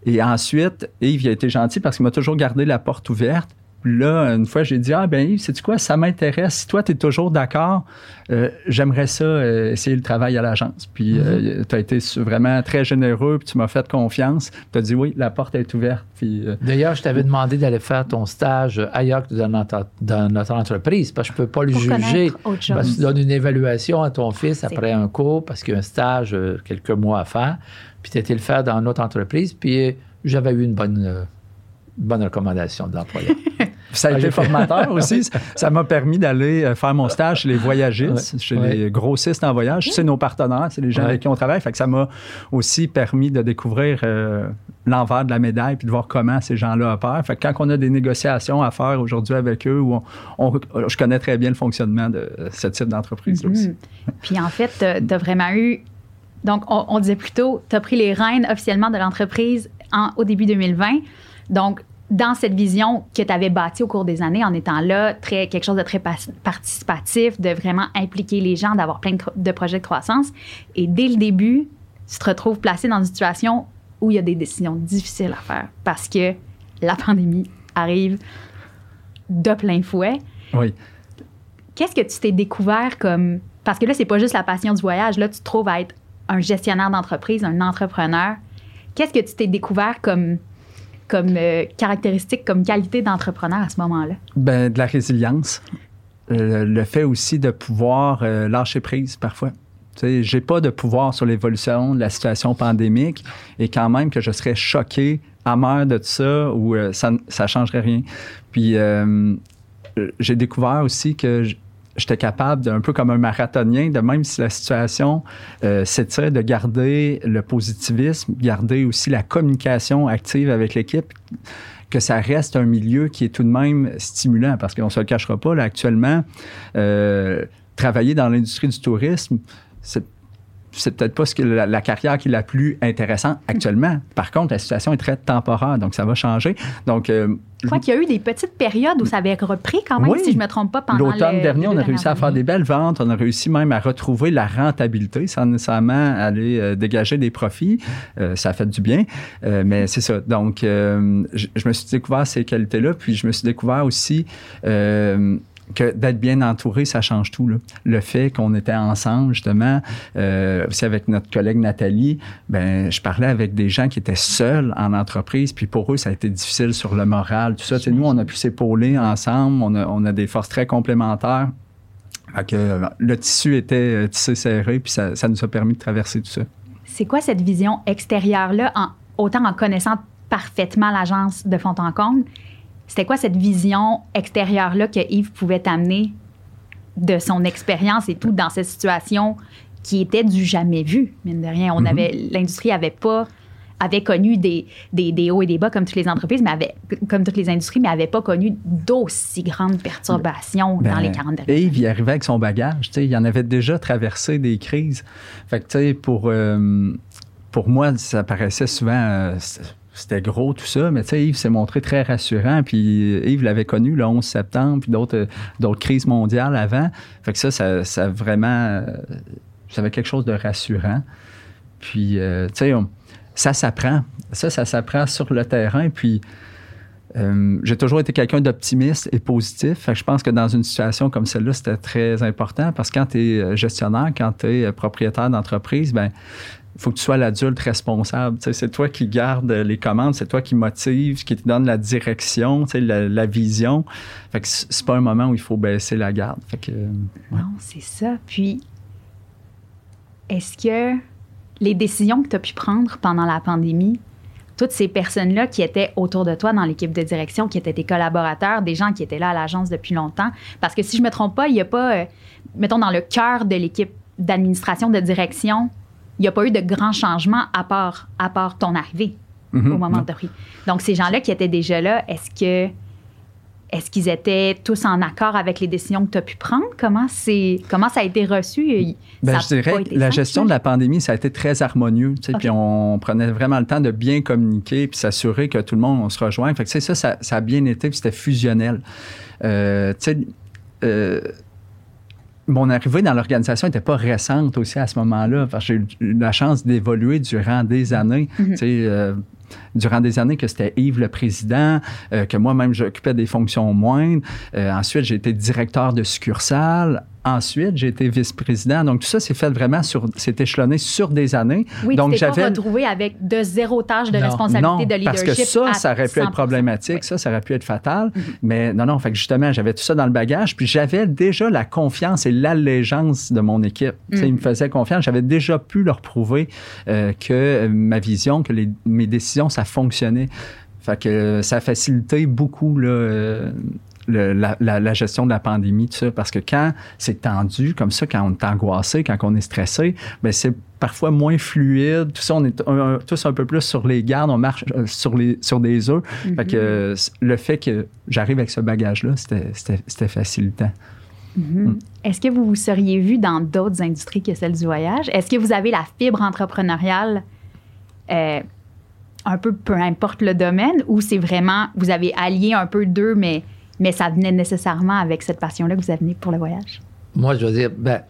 Et ensuite, Yves, il a été gentil parce qu'il m'a toujours gardé la porte ouverte. Puis Là, une fois, j'ai dit Ah, ben Yves, sais-tu quoi, ça m'intéresse. Si toi, tu es toujours d'accord, euh, j'aimerais ça euh, essayer le travail à l'agence. Puis tu as été vraiment très généreux, puis tu m'as fait confiance. Tu as dit Oui, la porte est ouverte. Puis, euh, D'ailleurs, je t'avais demandé d'aller faire ton stage ailleurs que dans notre, dans notre entreprise, parce que je ne peux pas le Pour juger. connaître autre chose. Parce que tu donnes une évaluation à ton fils après un cours, parce qu'il y a un stage, euh, quelques mois à faire, puis tu été le faire dans notre entreprise, puis euh, j'avais eu une bonne, euh, bonne recommandation de l'employeur. ça a Ah, été formateur aussi. Ça m'a permis d'aller euh, faire mon stage chez les voyagistes, Ouais. chez Ouais. les grossistes en voyage. C'est nos partenaires, c'est les gens Ouais. avec qui on travaille. Fait que ça m'a aussi permis de découvrir euh, l'envers de la médaille puis de voir comment ces gens-là opèrent. Fait que quand on a des négociations à faire aujourd'hui avec eux, où on, on- je connais très bien le fonctionnement de ce type d'entreprise-là aussi. Mhm. Puis en fait, tu as vraiment eu. Donc, on, on disait plutôt, tu as pris les rênes officiellement de l'entreprise en- au début 2020. Donc, dans cette vision que tu avais bâtie au cours des années, en étant là, très, quelque chose de très participatif, de vraiment impliquer les gens, d'avoir plein de projets de croissance. Et dès le début, tu te retrouves placé dans une situation où il y a des décisions difficiles à faire parce que la pandémie arrive de plein fouet. Oui. Qu'est-ce que tu t'es découvert comme. Parce que là, c'est pas juste la passion du voyage. Là, tu te trouves à être un gestionnaire d'entreprise, un entrepreneur. Qu'est-ce que tu t'es découvert comme, comme euh, caractéristique, comme qualité d'entrepreneur à ce moment-là? Ben, de la résilience. Euh, le fait aussi de pouvoir euh, lâcher prise parfois. Sais, j'ai pas de pouvoir sur l'évolution de la situation pandémique et quand même que je serais choqué, amer de tout ça ou ça ne changerait rien. Puis j'ai découvert aussi que j'étais capable, un peu comme un marathonien, de même si la situation euh, s'étire, de garder le positivisme, garder aussi la communication active avec l'équipe, que ça reste un milieu qui est tout de même stimulant, parce qu'on ne se le cachera pas, là, actuellement, euh, travailler dans l'industrie du tourisme, c'est c'est peut-être pas ce que la, carrière qui est la plus intéressante actuellement. Par contre, la situation est très temporaire, donc ça va changer. Donc, euh, je crois qu'il y a eu des petites périodes où ça avait repris quand même, si je ne me trompe pas, pendant L'automne dernier, on a réussi à faire des belles ventes. On a réussi même à retrouver la rentabilité sans nécessairement aller euh, dégager des profits. Euh, ça a fait du bien. mais c'est ça. Donc, je, je, me suis découvert ces qualités-là. Puis, je me suis découvert aussi que d'être bien entouré, ça change tout. Le fait qu'on était ensemble, justement, euh, aussi avec notre collègue Nathalie, ben, je parlais avec des gens qui étaient seuls en entreprise, puis pour eux, ça a été difficile sur le moral, tout ça. nous, on a pu s'épauler ensemble, on a, des forces très complémentaires. que, euh, le tissu était euh, tissé serré, puis ça, nous a permis de traverser tout ça. C'est quoi cette vision extérieure-là, autant en connaissant parfaitement l'agence de fond en comble, c'était quoi cette vision extérieure-là que Yves pouvait t'amener de son expérience et tout dans cette situation qui était du jamais vu, mine de rien? On mhm. avait, l'industrie avait pas avait connu des, des, hauts et des bas comme toutes les entreprises, mais avait, comme toutes les industries, mais n'avait pas connu d'aussi grandes perturbations dans les 40 dernières années. Et il arrivait avec son bagage. Il en avait déjà traversé des crises. Fait que, pour, euh, pour moi, ça paraissait souvent... Euh, c'était gros tout ça, mais tu sais, Yves s'est montré très rassurant. Puis Yves l'avait connu le 11 septembre, puis d'autres, d'autres crises mondiales avant. Fait que ça, ça, vraiment, ça avait quelque chose de rassurant. Puis, euh, tu sais, ça s'apprend. Ça, ça s'apprend sur le terrain. Puis, euh, j'ai toujours été quelqu'un d'optimiste et positif. Fait que je pense que dans une situation comme celle-là, c'était très important parce que quand tu es gestionnaire, quand tu es propriétaire d'entreprise, ben faut que tu sois l'adulte responsable. c'est toi qui garde les commandes, c'est toi qui motive, qui te donne la direction, la, vision. Fait que c'est pas un moment où il faut baisser la garde. Non, c'est ça. Puis, est-ce que les décisions que tu as pu prendre pendant la pandémie, toutes ces personnes-là qui étaient autour de toi dans l'équipe de direction, qui étaient tes collaborateurs, des gens qui étaient là à l'agence depuis longtemps, parce que si je me trompe pas, il n'y a pas, euh, mettons, dans le cœur de l'équipe d'administration, de direction, il n'y a pas eu de grands changements à part, à part ton arrivée mhm. au moment de Donc, ces gens-là qui étaient déjà là, est-ce que est-ce qu'ils étaient tous en accord avec les décisions que tu as pu prendre? Comment, comment ça a été reçu? Ben, je dirais que la gestion de la pandémie, ça a été très harmonieux. Puis on prenait vraiment le temps de bien communiquer puis s'assurer que tout le monde on se rejoint. Fait que ça, ça, ça a bien été puis c'était fusionnel. Euh, tu sais, euh, mon arrivée dans l'organisation n'était pas récente aussi à ce moment-là, parce que j'ai eu la chance d'évoluer durant des années. Mm-hmm. Tu sais, euh, durant des années que c'était Yves le président, euh, que moi-même j'occupais des fonctions moindres. Euh, ensuite, j'ai été directeur de succursale. Ensuite, j'ai été vice-président. Donc, tout ça s'est fait vraiment sur, s'est échelonné sur des années. Oui, Donc, j'avais. pas retrouvé avec de zéro tâche de responsabilité de leadership. Parce que ça, ça aurait pu être problématique, ça, ça aurait pu être fatal. Mm-hmm. Mais non, non, fait que justement, j'avais tout ça dans le bagage. Puis j'avais déjà la confiance et l'allégeance de mon équipe. Mm. Ils me faisaient confiance. J'avais déjà pu leur prouver euh, que ma vision, que les, mes décisions, ça fonctionnait. Fait que ça a facilité beaucoup là, euh, la, gestion de la pandémie, tout ça, parce que quand c'est tendu comme ça, quand on est angoissé, quand on est stressé, ben c'est parfois moins fluide. Tout ça, on est tous un peu plus sur les gardes, on marche euh, sur, les, sur des œufs. Fait que mm-hmm. le fait que j'arrive avec ce bagage-là, c'était facilitant. Mm-hmm. Mm. Est-ce que vous vous seriez vu dans d'autres industries que celle du voyage? Est-ce que vous avez la fibre entrepreneuriale euh, un peu peu importe le domaine ou c'est vraiment, vous avez allié un peu d'eux, mais mais ça venait nécessairement avec cette passion-là que vous avez pour le voyage? Moi, je veux dire, ben,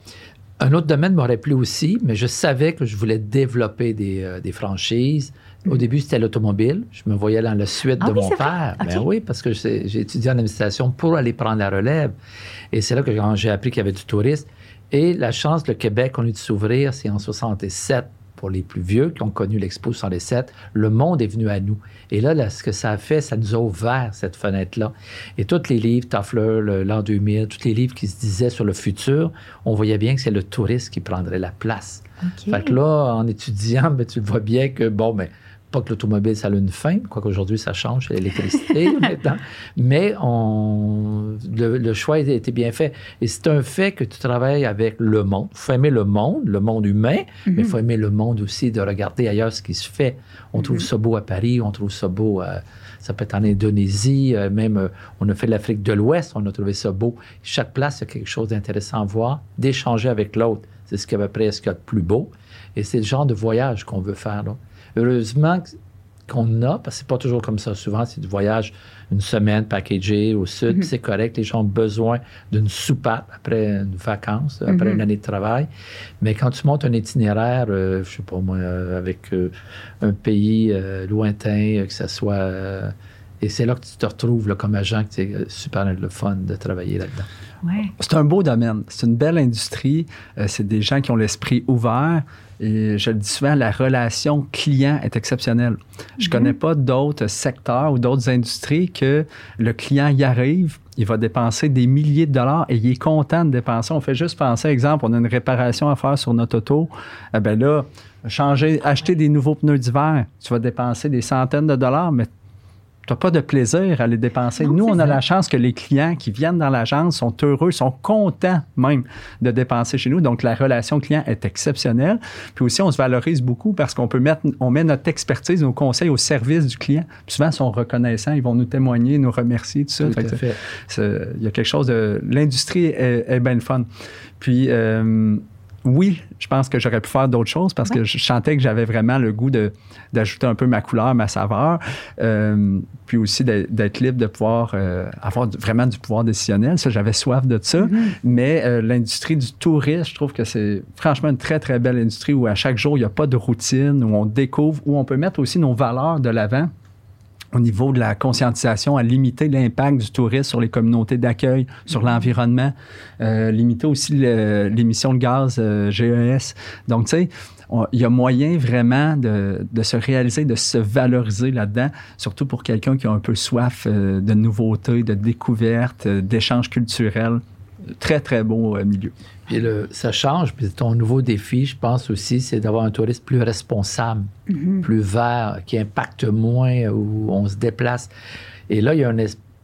un autre domaine m'aurait plu aussi, mais je savais que je voulais développer des, euh, des franchises. Au mm. début, c'était l'automobile. Je me voyais dans la suite ah de mon père. Ben oui, parce que j'ai étudié en administration pour aller prendre la relève. Et c'est là que j'ai appris qu'il y avait du tourisme. Et la chance, le Québec, on a dû s'ouvrir, c'est en 67 pour les plus vieux qui ont connu l'Expo 107, le monde est venu à nous. Et là, ce que ça a fait, ça nous a ouvert cette fenêtre-là. Et tous les livres, Toffler, l'an 2000, tous les livres qui se disaient sur le futur, on voyait bien que c'est le touriste qui prendrait la place. Fait que là, en étudiant, ben, tu vois bien que, bon, mais ben, pas que l'automobile, ça a une fin, quoique aujourd'hui, ça change, c'est l'électricité maintenant. Mais on, le, choix a été bien fait. Et c'est un fait que tu travailles avec le monde. Il faut aimer le monde, le monde humain, mais il faut aimer le monde aussi, de regarder ailleurs ce qui se fait. On trouve ça beau à Paris, on trouve ça beau à, ça peut être en Indonésie, euh, même euh, on a fait l'Afrique de l'Ouest, on a trouvé ça beau. Chaque place, il y a quelque chose d'intéressant à voir, d'échanger avec l'autre. C'est ce qui est après ce qu'il y a de plus beau. Et c'est le genre de voyage qu'on veut faire. Heureusement qu'on a, parce que c'est pas toujours comme ça. Souvent, c'est du voyage une semaine packagé au sud, mhm. c'est correct. Les gens ont besoin d'une soupape après une vacance, après mhm. une année de travail. Mais quand tu montes un itinéraire, je euh, je sais pas moi, euh, avec euh, un pays lointain, que ce soit... et c'est là que tu te retrouves là, comme agent, que c'est super le fun de travailler là-dedans. C'est un beau domaine. C'est une belle industrie. c'est des gens qui ont l'esprit ouvert. Et je le dis souvent, la relation client est exceptionnelle. Je ne mhm. connais pas d'autres secteurs ou d'autres industries que le client y arrive, il va dépenser des milliers de dollars et il est content de dépenser. On fait juste penser, exemple, on a une réparation à faire sur notre auto. Eh bien là, changer, acheter des nouveaux pneus d'hiver, tu vas dépenser des centaines de dollars, mais n'as pas de plaisir à les dépenser. Nous, on a la chance que les clients qui viennent dans l'agence sont heureux, sont contents même de dépenser chez nous. Donc, la relation client est exceptionnelle. Puis aussi, on se valorise beaucoup parce qu'on peut mettre, on met notre expertise, nos conseils au service du client. Puis souvent, ils sont reconnaissants, ils vont nous témoigner, nous remercier, tout ça. Il y a quelque chose de... L'industrie est, est bien fun. Puis, euh, oui, je pense que j'aurais pu faire d'autres choses parce que je sentais que j'avais vraiment le goût d'ajouter un peu ma couleur, ma saveur, euh, puis aussi d'être libre de pouvoir euh, avoir vraiment du pouvoir décisionnel. Ça, j'avais soif de ça. Mm-hmm. Mais euh, l'industrie du tourisme, je trouve que c'est franchement une très, très belle industrie où à chaque jour, il n'y a pas de routine, où on découvre, où on peut mettre aussi nos valeurs de l'avant au niveau de la conscientisation, à limiter l'impact du tourisme sur les communautés d'accueil, sur l'environnement, euh, limiter aussi l'émission de gaz euh, GES. Donc, tu sais, il y a moyen vraiment de, de, se réaliser, de se valoriser là-dedans, surtout pour quelqu'un qui a un peu soif euh, de nouveautés, de découvertes, d'échanges culturels. Très, très beau milieu. Puis le, ça change. Puis ton nouveau défi, je pense aussi, c'est d'avoir un tourisme plus responsable, mm-hmm. plus vert, qui impacte moins, où on se déplace. Et là, il y a un,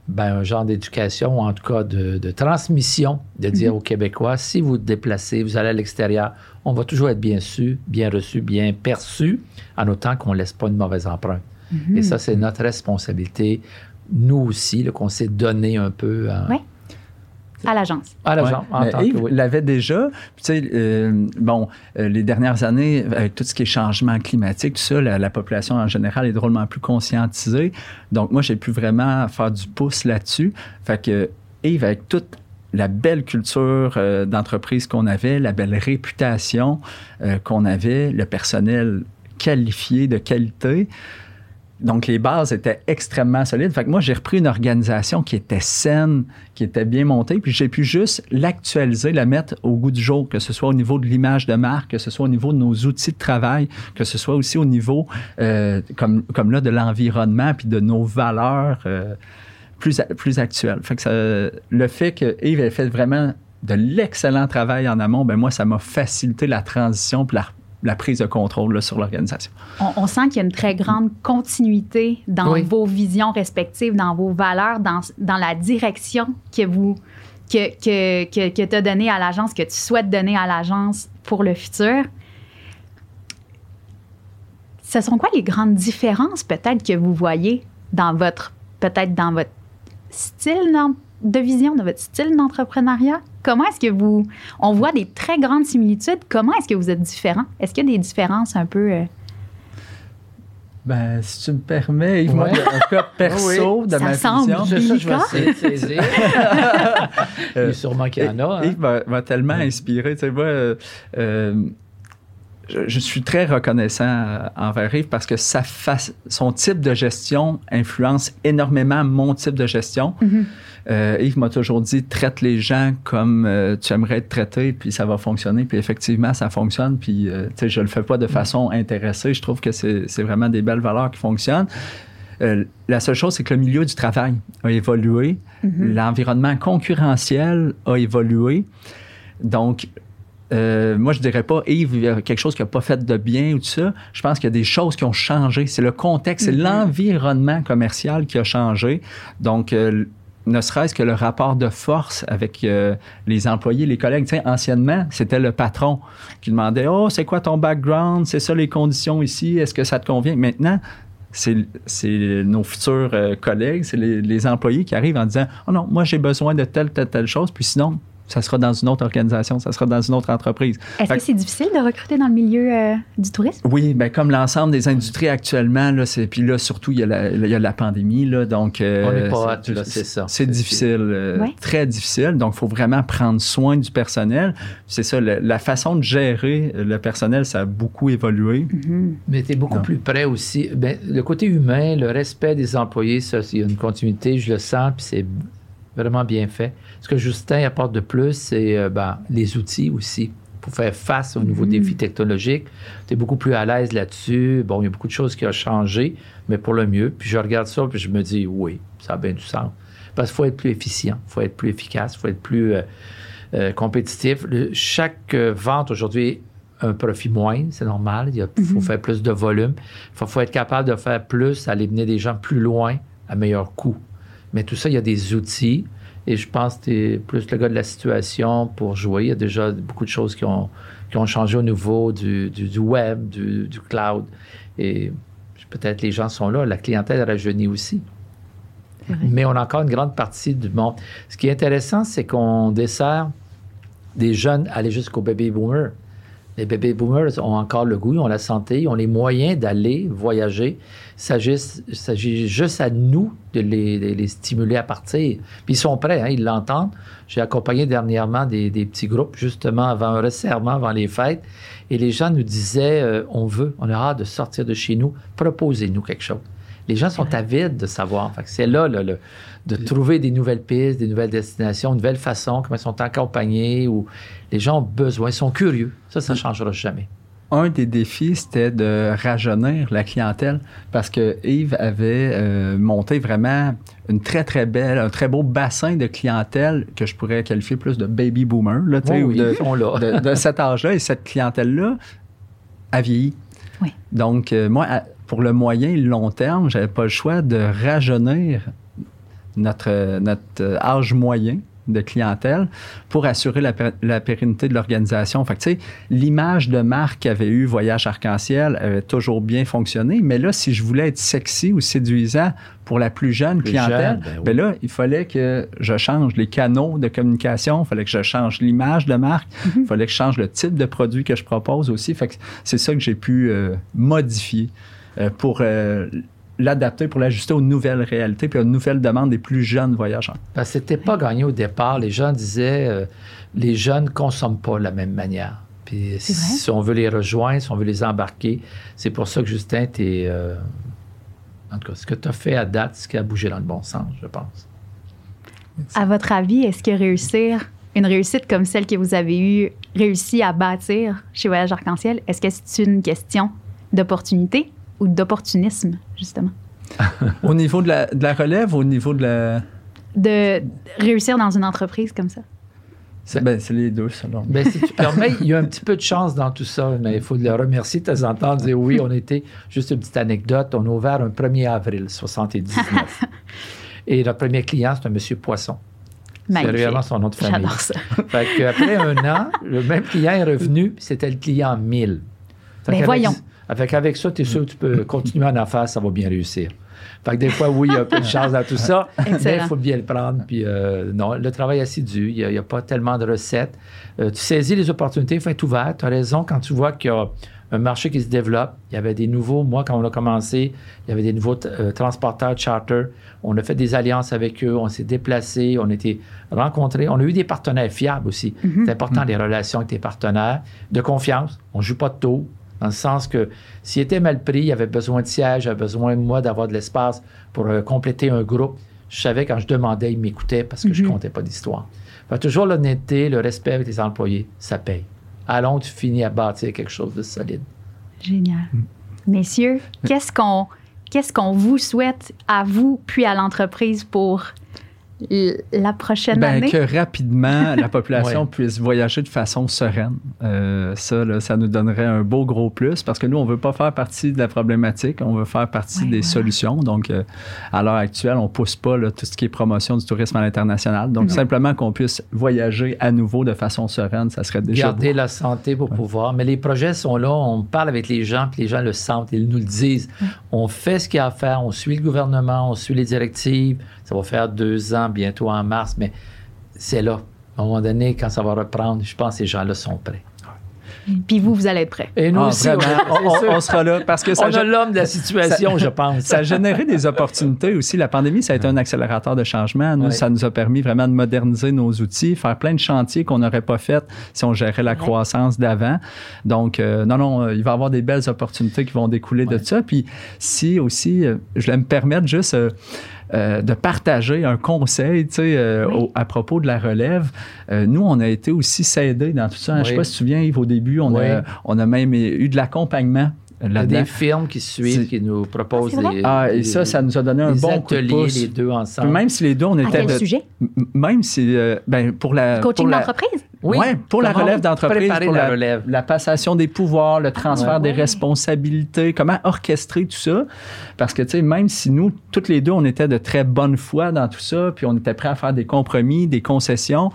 ben, un genre d'éducation, en tout cas de, transmission, de dire mm-hmm. aux Québécois, si vous vous déplacez, vous allez à l'extérieur, on va toujours être bien su, bien reçu, bien perçu, en autant qu'on ne laisse pas une mauvaise empreinte. Mm-hmm. Et ça, c'est notre responsabilité, nous aussi, qu'on s'est donné un peu. À l'agence. À l'agence. Ouais. Yves l'avait déjà. Tu sais, euh, bon, euh, les dernières années, avec tout ce qui est changement climatique, tout ça, la, population en général est drôlement plus conscientisée. Donc, moi, j'ai pu vraiment faire du pouce là-dessus. Fait que Yves, avec toute la belle culture euh, d'entreprise qu'on avait, la belle réputation qu'on avait, le personnel qualifié de qualité, donc, les bases étaient extrêmement solides. Fait que moi, j'ai repris une organisation qui était saine, qui était bien montée, puis j'ai pu juste l'actualiser, la mettre au goût du jour, que ce soit au niveau de l'image de marque, que ce soit au niveau de nos outils de travail, que ce soit aussi au niveau, euh, comme, comme là, de l'environnement, puis de nos valeurs euh, plus, plus actuelles. Fait que le fait que Yves ait fait vraiment de l'excellent travail en amont, ben moi, ça m'a facilité la transition puis la la prise de contrôle sur l'organisation. On, sent qu'il y a une très grande continuité dans vos visions respectives, dans vos valeurs, dans, dans la direction que vous que, que, que, que tu as donné à l'agence, que tu souhaites donner à l'agence pour le futur. Ce sont quoi les grandes différences peut-être que vous voyez dans votre peut-être dans votre style de vision, de votre style d'entrepreneuriat? Comment est-ce que vous. On voit des très grandes similitudes. Comment est-ce que vous êtes différents? Est-ce qu'il y a des différences un peu. Euh? Ben, si tu me permets, Yves, moi, un cas perso de ma vision. Ça, je vais saisir. Il est sûrement qu'il y en a. Hein. Yves m'a tellement inspiré. Tu sais, moi, euh, euh, je, suis très reconnaissant envers Yves parce que sa son type de gestion influence énormément mon type de gestion. Mm-hmm. Euh, Yves m'a toujours dit traite les gens comme euh, tu aimerais être traité, puis ça va fonctionner. Puis effectivement, ça fonctionne. Puis euh, tu sais, je le fais pas de façon intéressée. Je trouve que c'est vraiment des belles valeurs qui fonctionnent. la seule chose, c'est que le milieu du travail a évolué, mm-hmm. l'environnement concurrentiel a évolué. Donc, euh, moi, je dirais pas, Yves, il y a quelque chose qui n'a pas fait de bien ou tout ça. Je pense qu'il y a des choses qui ont changé. C'est le contexte, c'est Mhm. l'environnement commercial qui a changé. Donc, euh, ne serait-ce que le rapport de force avec euh, les employés, les collègues. Tu sais, anciennement, c'était le patron qui demandait Oh, c'est quoi ton background? C'est ça les conditions ici? Est-ce que ça te convient? Maintenant, c'est nos futurs collègues, c'est les, les employés qui arrivent en disant Oh non, moi j'ai besoin de telle, telle, telle chose, puis sinon, ça sera dans une autre organisation, ça sera dans une autre entreprise. Est-ce que c'est difficile de recruter dans le milieu euh, du tourisme? Oui, ben comme l'ensemble des industries actuellement, là, c'est, puis là, surtout, il y a la, il y a la pandémie, là, donc... euh, On n'est pas hâte, là, c'est ça. C'est difficile, euh, Ouais. très difficile, donc il faut vraiment prendre soin du personnel. C'est ça, la façon de gérer le personnel, ça a beaucoup évolué. Mhm. Mais tu es beaucoup plus près aussi. Ben, le côté humain, le respect des employés, ça, il y a une continuité, je le sens, puis c'est vraiment bien fait. Ce que Justin apporte de plus, c'est euh, ben, les outils aussi pour faire face aux nouveaux Mhm. défis technologiques. Tu es beaucoup plus à l'aise là-dessus. Bon, il y a beaucoup de choses qui ont changé, mais pour le mieux. Puis je regarde ça, puis je me dis, oui, ça a bien du sens. Parce qu'il faut être plus efficient, il faut être plus efficace, il faut être plus euh, euh, compétitif. Le- chaque vente aujourd'hui un profit moindre, c'est normal. Il faut faire plus de volume. Il faut, faut être capable de faire plus, aller mener des gens plus loin à meilleur coût. Mais tout ça, il y a des outils. Et je pense que tu es plus le gars de la situation pour jouer. Il y a déjà beaucoup de choses qui ont, qui ont changé au niveau du, du- du web, du, du cloud. Et peut-être les gens sont là. La clientèle rajeunit aussi. Mais on a encore une grande partie du monde. Ce qui est intéressant, c'est qu'on dessert des jeunes aller jusqu'aux baby boomers. Les baby boomers ont encore le goût, ils ont la santé, ils ont les moyens d'aller voyager. Il s'agit, juste à nous de les, de les stimuler à partir. Puis ils sont prêts, hein, ils l'entendent. J'ai accompagné dernièrement des, des petits groupes, justement, avant un resserrement, avant les fêtes. Et les gens nous disaient euh, on veut, on a hâte de sortir de chez nous, proposez-nous quelque chose. Les gens sont avides de savoir. C'est là, là, le- de trouver des nouvelles pistes, des nouvelles destinations, une nouvelle façon, comment ils sont accompagnés, ou les gens ont besoin, ils sont curieux. Ça, ça ne changera jamais. Un des défis, c'était de rajeunir la clientèle parce que Yves avait euh, monté vraiment une très, très belle, un très beau bassin de clientèle que je pourrais qualifier plus de baby boomer, là, tu sais, Oh ou oui, de, ils sont là. de, de cet âge-là. Et cette clientèle-là a vieilli. Oui. Donc, euh, moi, pour le moyen et le long terme, j'avais pas le choix de rajeunir notre, notre euh, âge moyen de clientèle pour assurer la, pér- la pérennité de l'organisation. Fait que, tu sais, l'image de marque qu'avait eu Voyage Arc-en-Ciel avait toujours bien fonctionné, mais là, si je voulais être sexy ou séduisant pour la plus jeune Plus clientèle, jeune, ben oui. ben là, il fallait que je change les canaux de communication, il fallait que je change l'image de marque, il fallait que je change le type de produit que je propose aussi. Fait que c'est ça que j'ai pu euh, modifier euh, pour euh, l'adapter, pour l'ajuster aux nouvelles réalités puis aux nouvelles demandes des plus jeunes voyageurs. Parce que c'était pas gagné au départ. Les gens disaient euh, les jeunes ne consomment pas de la même manière. Puis si on veut les rejoindre, si on veut les embarquer, c'est pour ça que Justin, t'es, euh, en tout cas, ce que tu as fait à date, c'est ce qui a bougé dans le bon sens, je pense. À votre avis, est-ce que réussir une réussite comme celle que vous avez eue, réussi à bâtir chez Voyage Arc-en-Ciel, est-ce que c'est une question d'opportunité? Ou d'opportunisme, justement? au niveau de la, de la relève, au niveau de la... De réussir dans une entreprise comme ça? C'est ben, c'est les deux, selon moi. Ben, si tu permets, il y a un petit peu de chance dans tout ça, mais il faut le remercier de temps en temps, dire oui, on était, juste une petite anecdote, on a ouvert un 1er avril 79. Et notre premier client, c'est un monsieur Poisson. C'est réellement son nom de famille. J'adore ça. Fait qu'après un an, le même client est revenu, puis c'était le client 1000. Fait Ben voyons. Avec, avec ça, tu es sûr que tu peux continuer en affaires, ça va bien réussir. Fait que des fois, oui, il y a un peu de chance dans tout ça, mais il faut bien le prendre. Puis euh, non, le travail est assidu, il n'y a, pas tellement de recettes. Euh, tu saisis les opportunités, il faut être ouvert. Tu as raison quand tu vois qu'il y a un marché qui se développe. Il y avait des nouveaux, moi, quand on a commencé, il y avait des nouveaux euh, transporteurs charter. On a fait des alliances avec eux, on s'est déplacés, on a été rencontrés. On a eu des partenaires fiables aussi. C'est important, les relations avec tes partenaires. De confiance, on ne joue pas de taux. Dans le sens que s'il était mal pris, il avait besoin de siège, il avait besoin, moi, d'avoir de l'espace pour euh, compléter un groupe. Je savais quand je demandais, il m'écoutait parce que je ne comptais pas d'histoire. Toujours l'honnêteté, le respect avec les employés, ça paye. Allons, tu finis à bâtir quelque chose de solide. Génial. Messieurs, qu'est-ce qu'on qu'est-ce qu'on vous souhaite à vous puis à l'entreprise pour la prochaine ben, année? Que rapidement, la population puisse voyager de façon sereine. Euh, ça, là, ça nous donnerait un beau gros plus parce que nous, on ne veut pas faire partie de la problématique, on veut faire partie Ouais, des voilà. solutions. Donc, euh, à l'heure actuelle, on ne pousse pas là, tout ce qui est promotion du tourisme à l'international. Donc, Non. simplement qu'on puisse voyager à nouveau de façon sereine, ça serait déjà Garder beau. la santé pour pouvoir. Mais les projets sont là, on parle avec les gens, puis les gens le sentent, ils nous le disent. On fait ce qu'il y a à faire, on suit le gouvernement, on suit les directives. Ça va faire deux ans, bientôt en mars, mais c'est là. À un moment donné, quand ça va reprendre, je pense que ces gens-là sont prêts. Puis vous, vous allez être prêts. Et nous Ah, aussi, vraiment, on, sera là parce que ça, On a l'homme de la situation, je pense. ça a généré des opportunités aussi. La pandémie, ça a été un accélérateur de changement. Nous, Ouais. ça nous a permis vraiment de moderniser nos outils, faire plein de chantiers qu'on n'aurait pas fait si on gérait la croissance d'avant. Donc, euh, non, non, euh, il va y avoir des belles opportunités qui vont découler de ça. Puis, si aussi, euh, je vais me permettre juste euh, euh, de partager un conseil, tu sais, euh, Oui. au- à propos de la relève. Euh, nous, on a été aussi s'aider dans tout ça. Je ne sais pas si tu te souviens, Yves, au début, on, Oui. a, on a même eu de l'accompagnement Il y a des firmes qui suivent, qui nous proposent Ah, des, Ah, et des- ça, ça nous a donné un bon coup de ateliers, pouce. les deux ensemble. Même si les deux, on À était quel de- sujet? M- Même si, euh, ben, pour la. Coaching d'entreprise? Oui. Ouais, pour la relève d'entreprise, pour la la, relève? la passation des pouvoirs, le transfert Ouais. des Ouais. responsabilités, comment orchestrer tout ça? Parce que, tu sais, même si nous, toutes les deux, on était de très bonne foi dans tout ça, puis on était prêts à faire des compromis, des concessions,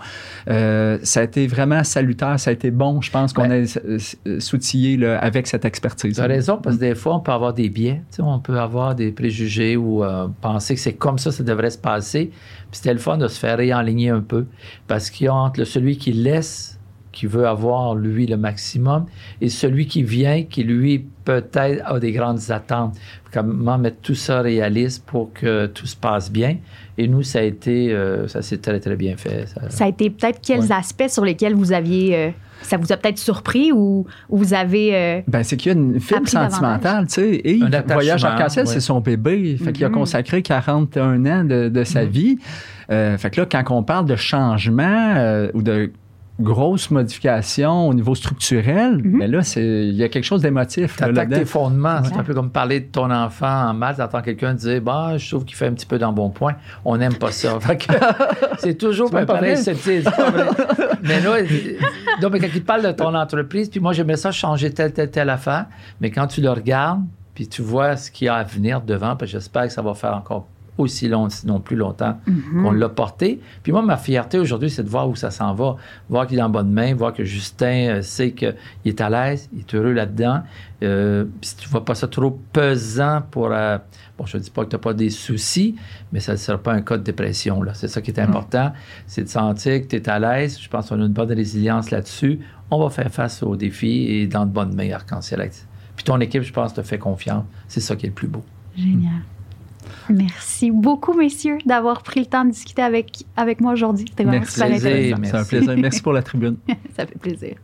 euh, ça a été vraiment salutaire, ça a été bon, je pense, qu'on Ben- euh, s'outillé là, avec cette expertise. Tu as raison, parce que des fois, on peut avoir des biais. Tu sais, on peut avoir des préjugés ou euh, penser que c'est comme ça, ça devrait se passer. Puis c'était le fun de se faire réaligner un peu. Parce qu'il y a entre celui qui laisse, qui veut avoir, lui, le maximum, et celui qui vient, qui, lui, peut-être a des grandes attentes. Comment mettre tout ça réaliste pour que tout se passe bien? Et nous, ça a été, euh, ça s'est très, très bien fait. Ça- Ça a été peut-être quels Ouais. aspects sur lesquels vous aviez. euh, ça vous a peut-être surpris ou, ou vous avez. euh, Ben, c'est qu'il y a une fibre sentimentale, tu sais. Et Voyage Arc-en-Ciel, ouais. c'est son bébé. Fait qu'il a Mhm. consacré 41 ans de, de sa Mhm. vie. Euh, fait que là, quand on parle de changement euh, ou de grosses modifications au niveau structurel, Mhm. ben là, c'est- il y a quelque chose d'émotif. T'attaques là-dedans. tes fondements. C'est un peu comme parler de ton enfant en maths, t'entends quelqu'un dire bah, je trouve qu'il fait un petit peu d'embonpoint. On n'aime pas ça. Que c'est toujours C'est pas pareil. C'est pas vrai. mais là, non, mais quand il parle de ton entreprise, puis moi, j'aimerais ça changer telle, telle, telle affaire. Mais quand tu le regardes, puis tu vois ce qu'il y a à venir devant, puis j'espère que ça va faire encore aussi long, sinon plus longtemps mhm. qu'on l'a porté. Puis moi, ma fierté aujourd'hui, c'est de voir où ça s'en va, voir qu'il est en bonne main, voir que Justin euh, sait qu'il est à l'aise, il est heureux là-dedans. Euh, si tu ne vois pas ça trop pesant pour... euh, bon, je ne dis pas que tu n'as pas des soucis, mais ça ne sera pas un cas de dépression. Là. C'est ça qui est important, c'est de sentir que tu es à l'aise. Je pense qu'on a une bonne résilience là-dessus. On va faire face aux défis et dans de bonnes mains, Arc-en-Ciel. Puis ton équipe, je pense, te fait confiance. C'est ça qui est le plus beau. Génial. Merci beaucoup, messieurs, d'avoir pris le temps de discuter avec, avec moi aujourd'hui. C'était vraiment super intéressant. C'est un plaisir. Merci pour la tribune. Ça fait plaisir.